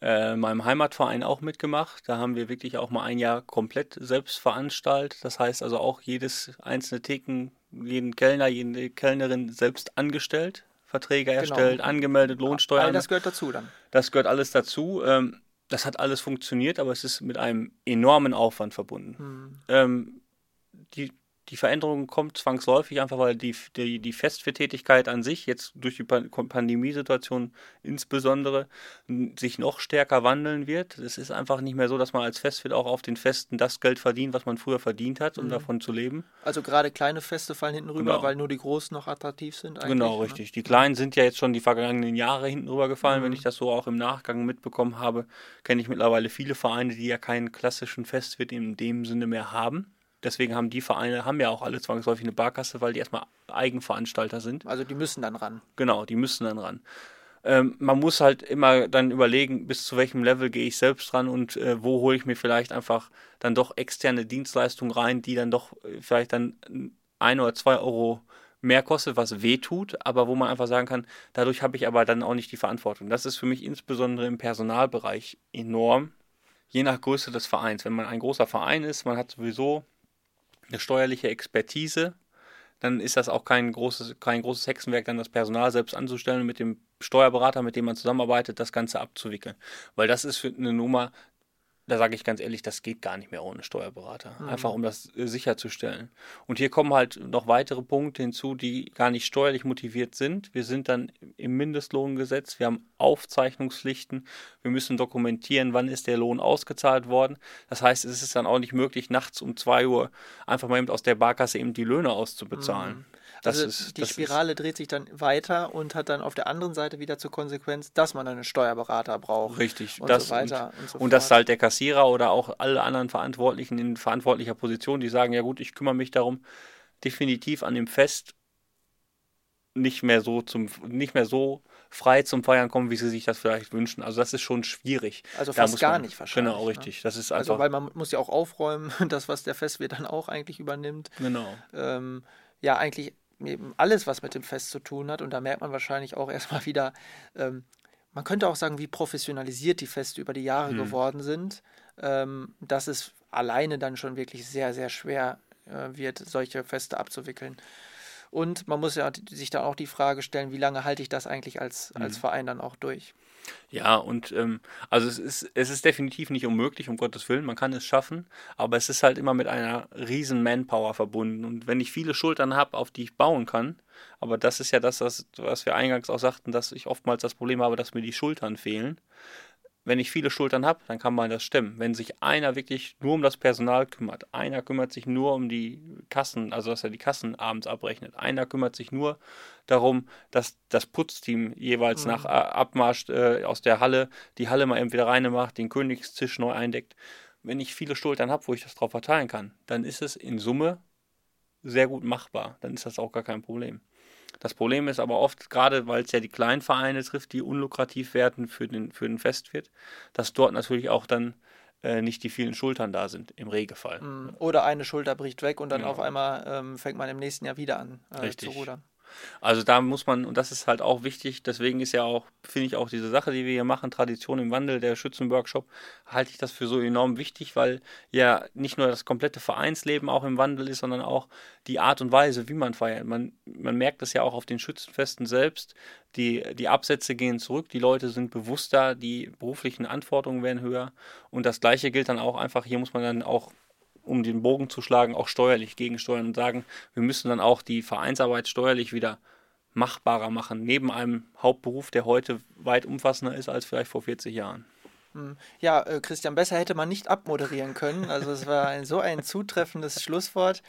äh, meinem Heimatverein auch mitgemacht. Da haben wir wirklich auch mal ein Jahr komplett selbst veranstaltet. Das heißt also auch jedes einzelne Theken, jeden Kellner, jede Kellnerin selbst angestellt. Verträge genau. erstellt, angemeldet, Lohnsteuer. All das gehört dazu dann. Das gehört alles dazu. Ähm, das hat alles funktioniert, aber es ist mit einem enormen Aufwand verbunden. Hm. Ähm, die die Veränderung kommt zwangsläufig einfach, weil die, die, die Festvertätigkeit an sich, jetzt durch die Pandemiesituation insbesondere, sich noch stärker wandeln wird. Es ist einfach nicht mehr so, dass man als Festwirt auch auf den Festen das Geld verdient, was man früher verdient hat, um mhm. davon zu leben. Also gerade kleine Feste fallen hinten rüber, genau. weil nur die großen noch attraktiv sind. Genau, richtig. Ne? Die kleinen sind ja jetzt schon die vergangenen Jahre hinten rüber gefallen. Mhm. Wenn ich das so auch im Nachgang mitbekommen habe, kenne ich mittlerweile viele Vereine, die ja keinen klassischen Festwirt in dem Sinne mehr haben. Deswegen haben die Vereine, haben ja auch alle zwangsläufig eine Barkasse, weil die erstmal Eigenveranstalter sind. Also die müssen dann ran. Genau, die müssen dann ran. Ähm, man muss halt immer dann überlegen, bis zu welchem Level gehe ich selbst ran und äh, wo hole ich mir vielleicht einfach dann doch externe Dienstleistungen rein, die dann doch äh, vielleicht dann ein oder zwei Euro mehr kostet, was weh tut, aber wo man einfach sagen kann, dadurch habe ich aber dann auch nicht die Verantwortung. Das ist für mich insbesondere im Personalbereich enorm, je nach Größe des Vereins. Wenn man ein großer Verein ist, man hat sowieso eine steuerliche Expertise, dann ist das auch kein großes, kein großes Hexenwerk, dann das Personal selbst anzustellen und mit dem Steuerberater, mit dem man zusammenarbeitet, das Ganze abzuwickeln. Weil das ist für eine Nummer, da sage ich ganz ehrlich, das geht gar nicht mehr ohne Steuerberater. Mhm. Einfach um das äh, sicherzustellen. Und hier kommen halt noch weitere Punkte hinzu, die gar nicht steuerlich motiviert sind. Wir sind dann im Mindestlohngesetz, wir haben Aufzeichnungspflichten, wir müssen dokumentieren, wann ist der Lohn ausgezahlt worden. Das heißt, es ist dann auch nicht möglich, nachts um 2 Uhr einfach mal eben aus der Barkasse eben die Löhne auszubezahlen. Mhm. Das also ist, die Spirale ist, dreht sich dann weiter und hat dann auf der anderen Seite wieder zur Konsequenz, dass man einen Steuerberater braucht. Richtig. Und das, so weiter und, und, so und dass halt der Kassierer oder auch alle anderen Verantwortlichen in verantwortlicher Position, die sagen, ja gut, ich kümmere mich darum, definitiv an dem Fest nicht mehr so zum nicht mehr so frei zum Feiern kommen, wie sie sich das vielleicht wünschen. Also das ist schon schwierig. Also fast gar man, nicht wahrscheinlich. Genau, ne? richtig. Ne? Das ist also weil man muss ja auch aufräumen, das was der Festwirt dann auch eigentlich übernimmt. Genau. Ähm, ja, eigentlich eben alles, was mit dem Fest zu tun hat. Und da merkt man wahrscheinlich auch erstmal wieder, ähm, man könnte auch sagen, wie professionalisiert die Feste über die Jahre hm. geworden sind, ähm, dass es alleine dann schon wirklich sehr, sehr schwer äh, wird, solche Feste abzuwickeln. Und man muss ja sich dann auch die Frage stellen, wie lange halte ich das eigentlich als, als hm. Verein dann auch durch? Ja, und ähm, also es ist, es ist definitiv nicht unmöglich, um Gottes Willen, man kann es schaffen, aber es ist halt immer mit einer riesen Manpower verbunden. Und wenn ich viele Schultern habe, auf die ich bauen kann, aber das ist ja das, was, was wir eingangs auch sagten, dass ich oftmals das Problem habe, dass mir die Schultern fehlen, wenn ich viele Schultern habe, dann kann man das stemmen. Wenn sich einer wirklich nur um das Personal kümmert, einer kümmert sich nur um die Kassen, also dass er die Kassen abends abrechnet, einer kümmert sich nur darum, dass das Putzteam jeweils mhm. nach äh, Abmarsch äh, aus der Halle die Halle mal eben wieder rein macht, den Königstisch neu eindeckt. Wenn ich viele Schultern habe, wo ich das drauf verteilen kann, dann ist es in Summe sehr gut machbar. Dann ist das auch gar kein Problem. Das Problem ist aber oft, gerade weil es ja die kleinen Vereine trifft, die unlukrativ werden für den, für den Festwirt, dass dort natürlich auch dann äh, nicht die vielen Schultern da sind, im Regelfall. Mm, oder eine Schulter bricht weg und dann genau. auf einmal ähm, fängt man im nächsten Jahr wieder an äh, zu rudern. Also da muss man, und das ist halt auch wichtig, deswegen ist ja auch, finde ich auch diese Sache, die wir hier machen, Tradition im Wandel, der Schützenworkshop, halte ich das für so enorm wichtig, weil ja nicht nur das komplette Vereinsleben auch im Wandel ist, sondern auch die Art und Weise, wie man feiert. Man, man merkt das ja auch auf den Schützenfesten selbst, die, die Absätze gehen zurück, die Leute sind bewusster, die beruflichen Anforderungen werden höher und das gleiche gilt dann auch einfach, hier muss man dann auch um den Bogen zu schlagen, auch steuerlich gegensteuern und sagen, wir müssen dann auch die Vereinsarbeit steuerlich wieder machbarer machen, neben einem Hauptberuf, der heute weit umfassender ist als vielleicht vor 40 Jahren. Hm. Ja, äh, Christian, besser hätte man nicht abmoderieren können. Also es war ein, so ein zutreffendes Schlusswort.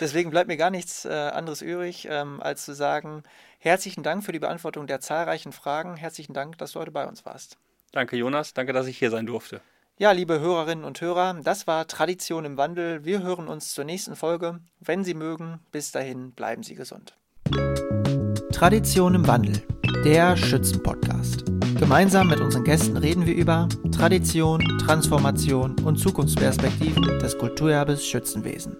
Deswegen bleibt mir gar nichts äh, anderes übrig, ähm, als zu sagen, herzlichen Dank für die Beantwortung der zahlreichen Fragen. Herzlichen Dank, dass du heute bei uns warst. Danke, Jonas. Danke, dass ich hier sein durfte. Ja, liebe Hörerinnen und Hörer, das war Tradition im Wandel. Wir hören uns zur nächsten Folge. Wenn Sie mögen, bis dahin bleiben Sie gesund. Tradition im Wandel, der Schützenpodcast. Gemeinsam mit unseren Gästen reden wir über Tradition, Transformation und Zukunftsperspektiven des Kulturerbes Schützenwesen.